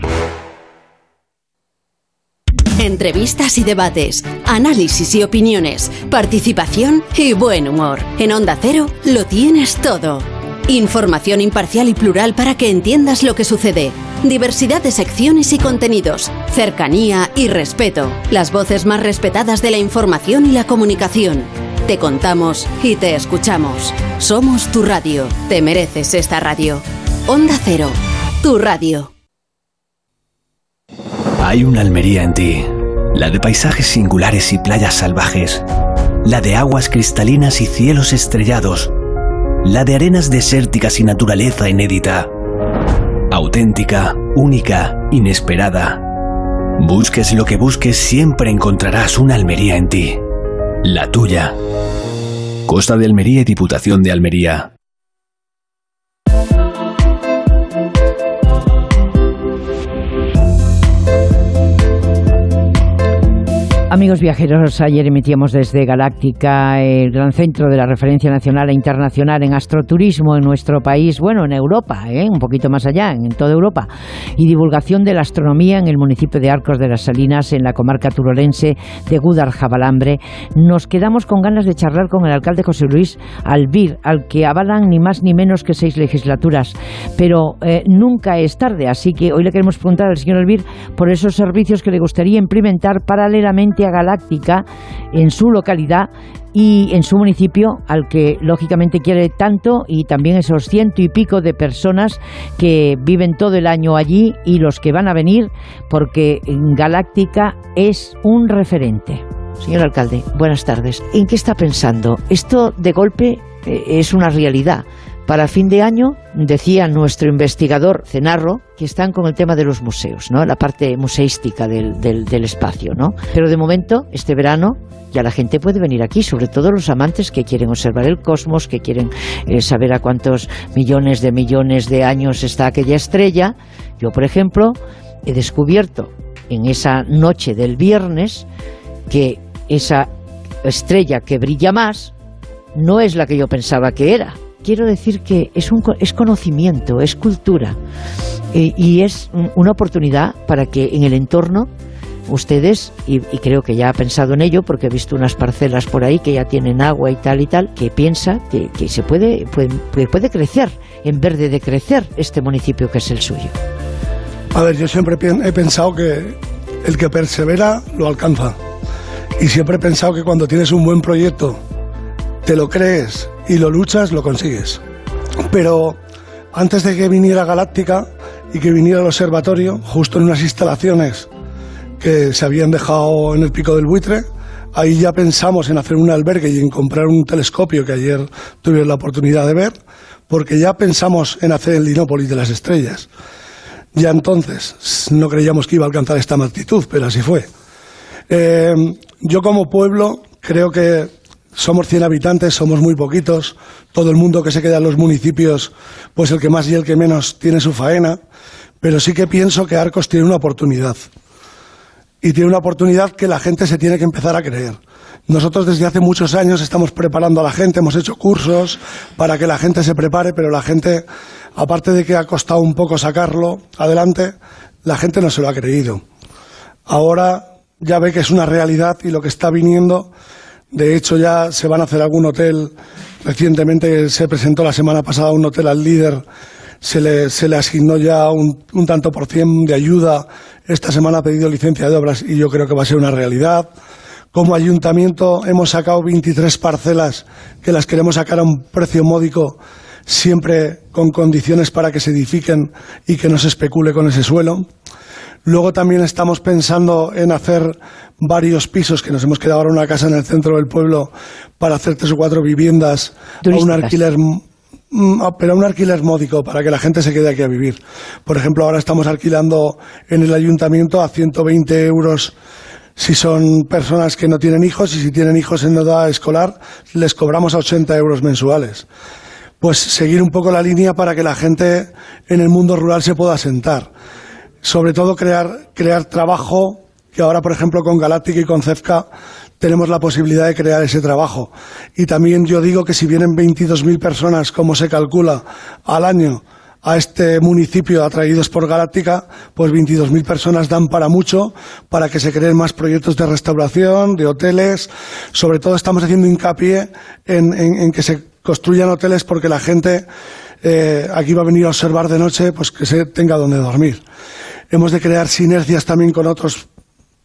Entrevistas y debates, análisis y opiniones, participación y buen humor. En Onda Cero lo tienes todo. Información imparcial y plural para que entiendas lo que sucede. Diversidad de secciones y contenidos, cercanía y respeto. Las voces más respetadas de la información y la comunicación. Te contamos y te escuchamos. Somos tu radio. Te mereces esta radio. Onda Cero, tu radio. Hay una Almería en ti, la de paisajes singulares y playas salvajes, la de aguas cristalinas y cielos estrellados, la de arenas desérticas y naturaleza inédita, auténtica, única, inesperada. Busques lo que busques, siempre encontrarás una Almería en ti, la tuya. Costa de Almería y Diputación de Almería. Amigos viajeros, ayer emitíamos desde Galáctica, el gran centro de la referencia nacional e internacional en astroturismo en nuestro país, bueno, en Europa, ¿eh? un poquito más allá, en toda Europa, y divulgación de la astronomía en el municipio de Arcos de las Salinas, en la comarca turolense de Gúdar-Jabalambre. Nos quedamos con ganas de charlar con el alcalde José Luis Albir, al que avalan ni más ni menos que seis legislaturas, pero eh, nunca es tarde, así que hoy le queremos preguntar al señor Albir por esos servicios que le gustaría implementar paralelamente Galáctica en su localidad y en su municipio, al que lógicamente quiere tanto, y también esos ciento y pico de personas que viven todo el año allí y los que van a venir, porque Galáctica es un referente. Señor alcalde, buenas tardes. ¿En qué está pensando? Esto de golpe eh, es una realidad. Para fin de año, decía nuestro investigador Cenarro, que están con el tema de los museos, ¿no? la parte museística del, del, espacio. ¿no? Pero de momento, este verano, ya la gente puede venir aquí, sobre todo los amantes que quieren observar el cosmos, que quieren eh, saber a cuántos millones de millones de años está aquella estrella. Yo, por ejemplo, he descubierto en esa noche del viernes que esa estrella que brilla más no es la que yo pensaba que era quiero decir que es, un, es conocimiento, es cultura eh, y es una oportunidad para que en el entorno ustedes, y, creo que ya ha pensado en ello, porque he visto unas parcelas por ahí que ya tienen agua y tal y tal, que piensa que, se puede, puede, puede crecer en vez de decrecer este municipio que es el suyo. A ver, yo siempre he pensado que el que persevera lo alcanza. Y siempre he pensado que cuando tienes un buen proyecto, te lo crees y lo luchas, lo consigues. Pero antes de que viniera Galáctica y que viniera el observatorio, justo en unas instalaciones que se habían dejado en el pico del buitre, ahí ya pensamos en hacer un albergue y en comprar un telescopio que ayer tuve la oportunidad de ver, porque ya pensamos en hacer el Dinópolis de las estrellas. Ya entonces no creíamos que iba a alcanzar esta magnitud, pero así fue. Eh, yo como pueblo creo que somos 100 habitantes, somos muy poquitos, todo el mundo que se queda en los municipios, pues el que más y el que menos tiene su faena, pero sí que pienso que Arcos tiene una oportunidad. Y tiene una oportunidad que la gente se tiene que empezar a creer. Nosotros desde hace muchos años estamos preparando a la gente, hemos hecho cursos para que la gente se prepare, pero la gente, aparte de que ha costado un poco sacarlo adelante, la gente no se lo ha creído. Ahora ya ve que es una realidad y lo que está viniendo de hecho, ya se van a hacer algún hotel. Recientemente se presentó la semana pasada un hotel al líder. Se le, asignó ya un, un tanto por cien de ayuda. Esta semana ha pedido licencia de obras y yo creo que va a ser una realidad. Como ayuntamiento hemos sacado 23 parcelas que las queremos sacar a un precio módico, siempre con condiciones para que se edifiquen y que no se especule con ese suelo. Luego también estamos pensando en hacer varios pisos, que nos hemos quedado ahora una casa en el centro del pueblo para hacer tres o cuatro viviendas a un alquiler mm, pero a un alquiler módico para que la gente se quede aquí a vivir. Por ejemplo, ahora estamos alquilando en el ayuntamiento a 120 euros si son personas que no tienen hijos y si tienen hijos en edad escolar les cobramos a 80 euros mensuales. Pues seguir un poco la línea para que la gente en el mundo rural se pueda sentar sobre todo crear, crear trabajo, que ahora, por ejemplo, con Galáctica y con CEFCA tenemos la posibilidad de crear ese trabajo. Y también yo digo que si vienen 22.000 personas, como se calcula, al año, a este municipio atraídos por Galáctica, pues 22.000 personas dan para mucho, para que se creen más proyectos de restauración, de hoteles. Sobre todo estamos haciendo hincapié en, que se construyan hoteles porque la gente eh, aquí va a venir a observar de noche, pues que se tenga donde dormir. Hemos de crear sinergias también con otros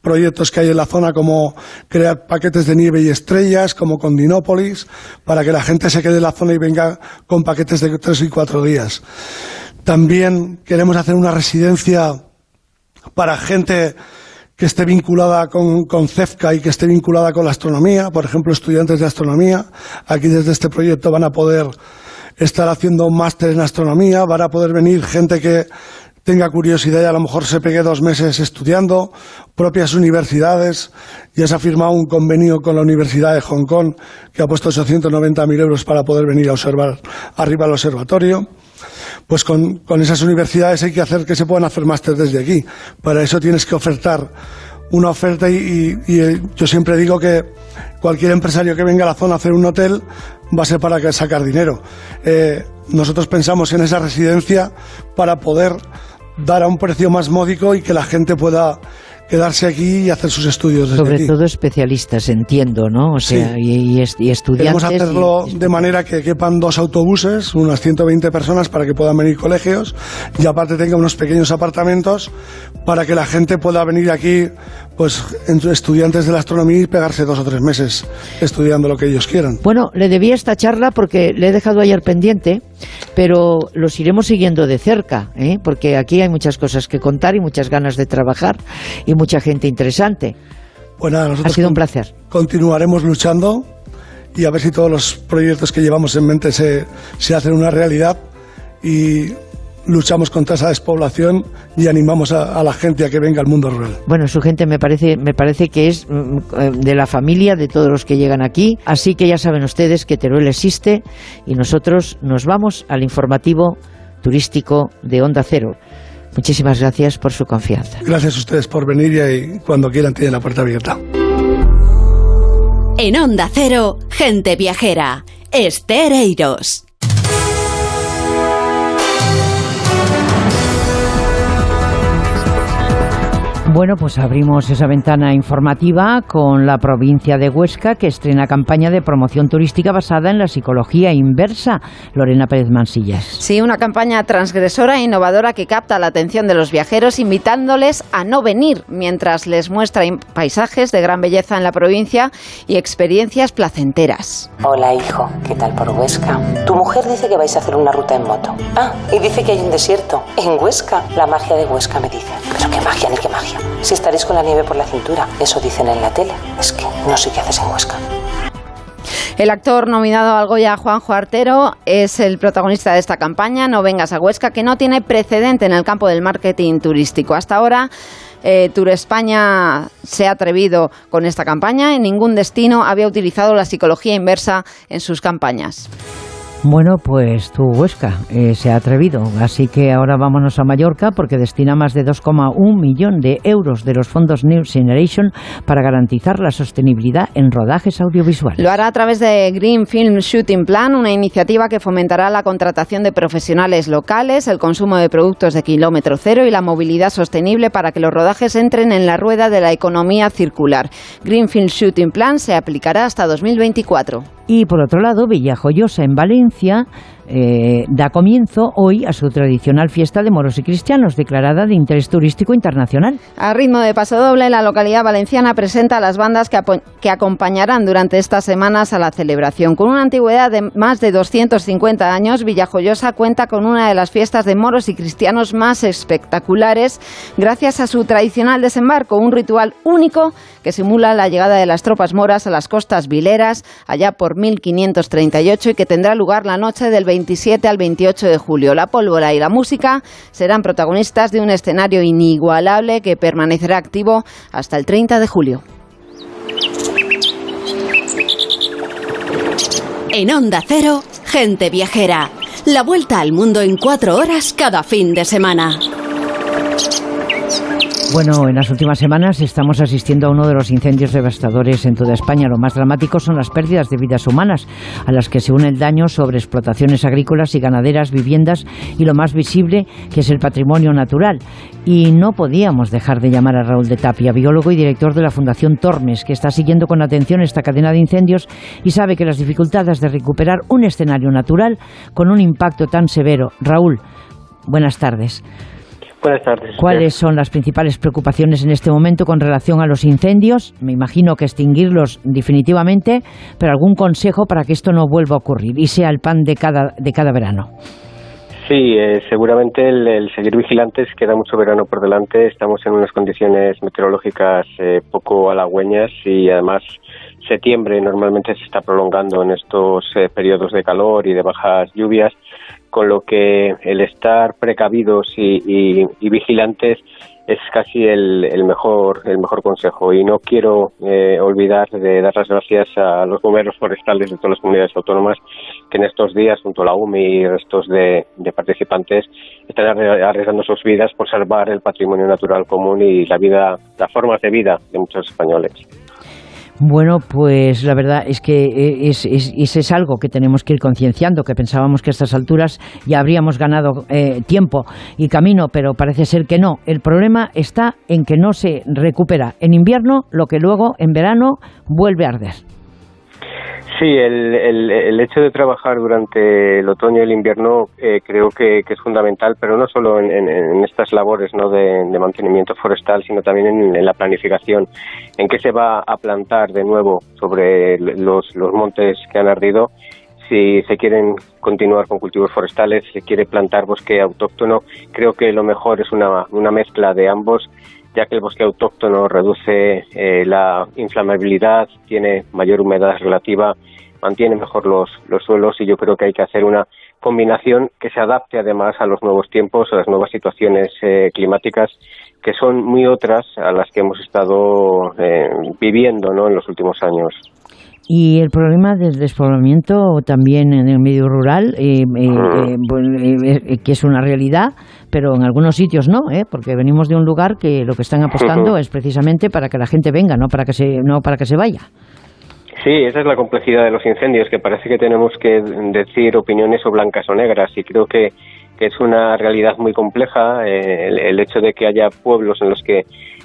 proyectos que hay en la zona, como crear paquetes de nieve y estrellas, como con Dinópolis, para que la gente se quede en la zona y venga con paquetes de tres y cuatro días. También queremos hacer una residencia para gente que esté vinculada con, CEFCA y que esté vinculada con la astronomía, por ejemplo, estudiantes de astronomía. Aquí desde este proyecto van a poder estar haciendo un máster en astronomía, van a poder venir gente que tenga curiosidad y a lo mejor se pegue dos meses estudiando, propias universidades. Ya se ha firmado un convenio con la Universidad de Hong Kong que ha puesto 890.000 euros para poder venir a observar arriba al observatorio. Pues con, esas universidades hay que hacer que se puedan hacer máster desde aquí. Para eso tienes que ofertar una oferta y, eh, yo siempre digo que cualquier empresario que venga a la zona a hacer un hotel va a ser para sacar dinero. Eh, nosotros pensamos en esa residencia para poder dar a un precio más módico y que la gente pueda quedarse aquí y hacer sus estudios. Sobre todo especialistas, entiendo, ¿no? O sea, y, estudiantes. Queremos hacerlo de manera que quepan dos autobuses, unas 120 personas para que puedan venir colegios y aparte tenga unos pequeños apartamentos para que la gente pueda venir aquí, pues, estudiantes de la astronomía y pegarse dos o tres meses estudiando lo que ellos quieran. Bueno, le debía esta charla porque le he dejado ayer pendiente, pero los iremos siguiendo de cerca, ¿eh? porque aquí hay muchas cosas que contar y muchas ganas de trabajar y mucha gente interesante. Bueno, nosotros ha sido un placer. Continuaremos luchando y a ver si todos los proyectos que llevamos en mente se, se hacen una realidad y luchamos contra esa despoblación y animamos a, la gente a que venga al mundo rural. Bueno, su gente me parece, me parece que es mm, eh, de la familia de todos los que llegan aquí, así que ya saben ustedes que Teruel existe y nosotros nos vamos al informativo turístico de Onda Cero. Muchísimas gracias por su confianza. Gracias a ustedes por venir y cuando quieran tienen la puerta abierta. En Onda Cero, gente viajera, Estereiros. Bueno, pues abrimos esa ventana informativa con la provincia de Huesca que estrena campaña de promoción turística basada en la psicología inversa. Lorena Pérez Mansillas. Sí, una campaña transgresora e innovadora que capta la atención de los viajeros invitándoles a no venir mientras les muestra paisajes de gran belleza en la provincia y experiencias placenteras. Hola hijo, ¿qué tal por Huesca? Tu mujer dice que vais a hacer una ruta en moto. Ah, y dice que hay un desierto. En Huesca, la magia de Huesca me dice. Pero qué magia ni qué magia. Si estaréis con la nieve por la cintura, eso dicen en la tele. Es que no sé qué haces en Huesca. El actor nominado al Goya, Juanjo Artero, es el protagonista de esta campaña, No vengas a Huesca, que no tiene precedente en el campo del marketing turístico. Hasta ahora, eh, Tour España se ha atrevido con esta campaña. En ningún destino había utilizado la psicología inversa en sus campañas. Bueno, pues tu Huesca eh, se ha atrevido, así que ahora vámonos a Mallorca porque destina más de 2,1 millón de euros de los fondos New Generation para garantizar la sostenibilidad en rodajes audiovisuales. Lo hará a través de Green Film Shooting Plan, una iniciativa que fomentará la contratación de profesionales locales, el consumo de productos de kilómetro cero y la movilidad sostenible para que los rodajes entren en la rueda de la economía circular. Green Film Shooting Plan se aplicará hasta 2024. Y por otro lado, Villajoyosa en Valencia Valencia eh, da comienzo hoy a su tradicional fiesta de moros y cristianos, declarada de interés turístico internacional. A ritmo de paso doble, la localidad valenciana presenta las bandas que, que acompañarán durante estas semanas a la celebración. Con una antigüedad de más de 250 años, Villajoyosa cuenta con una de las fiestas de moros y cristianos más espectaculares, gracias a su tradicional desembarco, un ritual único que simula la llegada de las tropas moras a las costas vileras allá por 1538 y que tendrá lugar la noche del 27 al 28 de julio. La pólvora y la música serán protagonistas de un escenario inigualable que permanecerá activo hasta el 30 de julio. En Onda Cero, gente viajera. La vuelta al mundo en cuatro horas cada fin de semana. Bueno, en las últimas semanas estamos asistiendo a uno de los incendios devastadores en toda España. Lo más dramático son las pérdidas de vidas humanas, a las que se une el daño sobre explotaciones agrícolas y ganaderas, viviendas y lo más visible, que es el patrimonio natural. Y no podíamos dejar de llamar a Raúl de Tapia, biólogo y director de la Fundación Tormes, que está siguiendo con atención esta cadena de incendios y sabe que las dificultades de recuperar un escenario natural con un impacto tan severo. Raúl, buenas tardes. Buenas tardes. ¿Cuáles son las principales preocupaciones en este momento con relación a los incendios? Me imagino que extinguirlos definitivamente, pero algún consejo para que esto no vuelva a ocurrir y sea el pan de cada, de cada verano. Sí, eh, seguramente el, seguir vigilantes, queda mucho verano por delante, estamos en unas condiciones meteorológicas eh, poco halagüeñas y además septiembre normalmente se está prolongando en estos eh, periodos de calor y de bajas lluvias con lo que el estar precavidos y, vigilantes es casi el, mejor el mejor consejo y no quiero eh, olvidar de dar las gracias a los bomberos forestales de todas las comunidades autónomas que en estos días junto a la UMI y restos de, de participantes están arriesgando sus vidas por salvar el patrimonio natural común y la vida las formas de vida de muchos españoles. Bueno, pues la verdad es que eh, es, es, algo que tenemos que ir concienciando, que pensábamos que a estas alturas ya habríamos ganado eh, tiempo y camino, pero parece ser que no. El problema está en que no se recupera en invierno lo que luego en verano vuelve a arder. Sí, el, el, hecho de trabajar durante el otoño y el invierno eh, creo que, es fundamental, pero no solo en, estas labores ¿no? de, mantenimiento forestal, sino también en, la planificación, en qué se va a plantar de nuevo sobre los, los montes que han ardido si se quieren continuar con cultivos forestales, se quiere plantar bosque autóctono, creo que lo mejor es una, una mezcla de ambos ya que el bosque autóctono reduce eh, la inflamabilidad, tiene mayor humedad relativa, mantiene mejor los, los suelos y yo creo que hay que hacer una combinación que se adapte además a los nuevos tiempos, a las nuevas situaciones eh, climáticas que son muy otras a las que hemos estado eh, viviendo ¿no? en los últimos años. Y el problema del despoblamiento también en el medio rural, eh, eh, eh, que es una realidad, pero en algunos sitios no, porque venimos de un lugar que lo que están apostando es precisamente para que la gente venga, no para que se, no para que se vaya. Sí, esa es la complejidad de los incendios, que parece que tenemos que decir opiniones o blancas o negras, y creo que, que es una realidad muy compleja el, el hecho de que haya pueblos en los que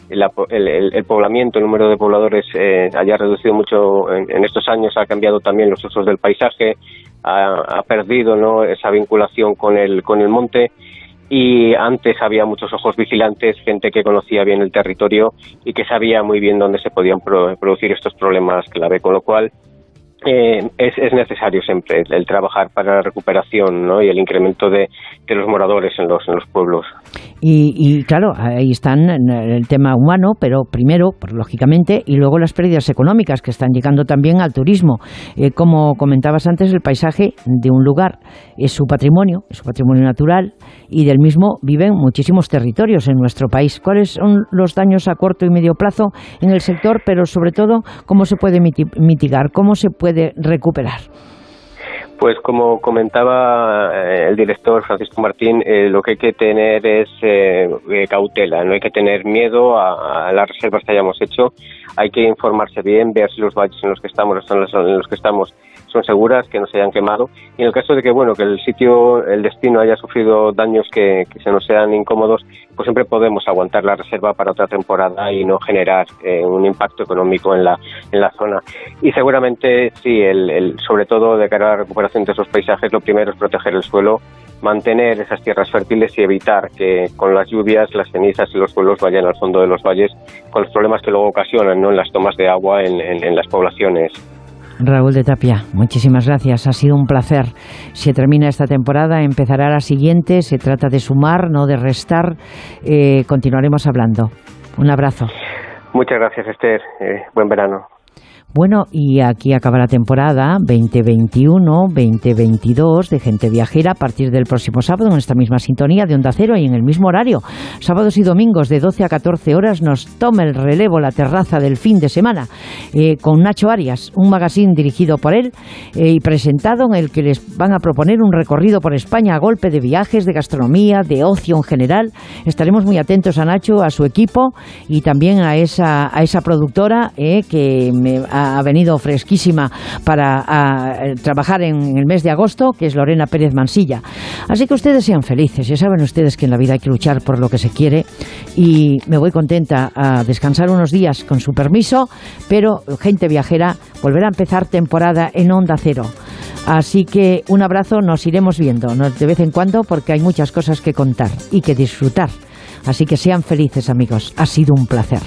el, poblamiento, el número de pobladores eh, haya reducido mucho en, estos años, ha cambiado también los usos del paisaje, ha, perdido ¿no? esa vinculación con el, con el monte y antes había muchos ojos vigilantes, gente que conocía bien el territorio y que sabía muy bien dónde se podían producir estos problemas clave, con lo cual eh, es, es, necesario siempre el, trabajar para la recuperación ¿no? y el incremento de, de, los moradores en los, en los pueblos. Y, claro, ahí están el tema humano, pero primero, lógicamente, y luego las pérdidas económicas que están llegando también al turismo. Eh, como comentabas antes, el paisaje de un lugar es su patrimonio, es su patrimonio natural, y del mismo viven muchísimos territorios en nuestro país. ¿Cuáles son los daños a corto y medio plazo en el sector, pero sobre todo, cómo se puede mitigar, cómo se puede recuperar? Pues como comentaba eh, el director Francisco Martín, eh, lo que hay que tener es eh, cautela, no hay que tener miedo a, las reservas que hayamos hecho, hay que informarse bien, ver si los valles en los que estamos, en los que estamos son seguras, que no se hayan quemado. Y en el caso de que, bueno, que el sitio, el destino haya sufrido daños que, se nos sean incómodos, pues siempre podemos aguantar la reserva para otra temporada y no generar eh, un impacto económico en la, en la zona. Y seguramente, sí, el, sobre todo de cara a la recuperación de esos paisajes, lo primero es proteger el suelo, mantener esas tierras fértiles y evitar que con las lluvias las cenizas y los suelos vayan al fondo de los valles con los problemas que luego ocasionan ¿no? en las tomas de agua en, en las poblaciones. Raúl de Tapia, muchísimas gracias. Ha sido un placer. Se termina esta temporada, empezará la siguiente. Se trata de sumar, no de restar. Eh, continuaremos hablando. Un abrazo. Muchas gracias, Esther. Eh, buen verano. Bueno, y aquí acaba la temporada 2021-2022 de Gente Viajera a partir del próximo sábado en esta misma sintonía de Onda Cero y en el mismo horario. Sábados y domingos de 12 a 14 horas nos toma el relevo la terraza del fin de semana eh, con Nacho Arias, un magazine dirigido por él eh, y presentado en el que les van a proponer un recorrido por España a golpe de viajes, de gastronomía, de ocio en general. Estaremos muy atentos a Nacho, a su equipo y también a esa, a esa productora eh, que me ha ha venido fresquísima para eh, trabajar en el mes de agosto, que es Lorena Pérez Mansilla. Así que ustedes sean felices, ya saben ustedes que en la vida hay que luchar por lo que se quiere y me voy contenta a descansar unos días con su permiso, pero gente viajera volverá a empezar temporada en Onda Cero. Así que un abrazo, nos iremos viendo de vez en cuando porque hay muchas cosas que contar y que disfrutar. Así que sean felices amigos, ha sido un placer.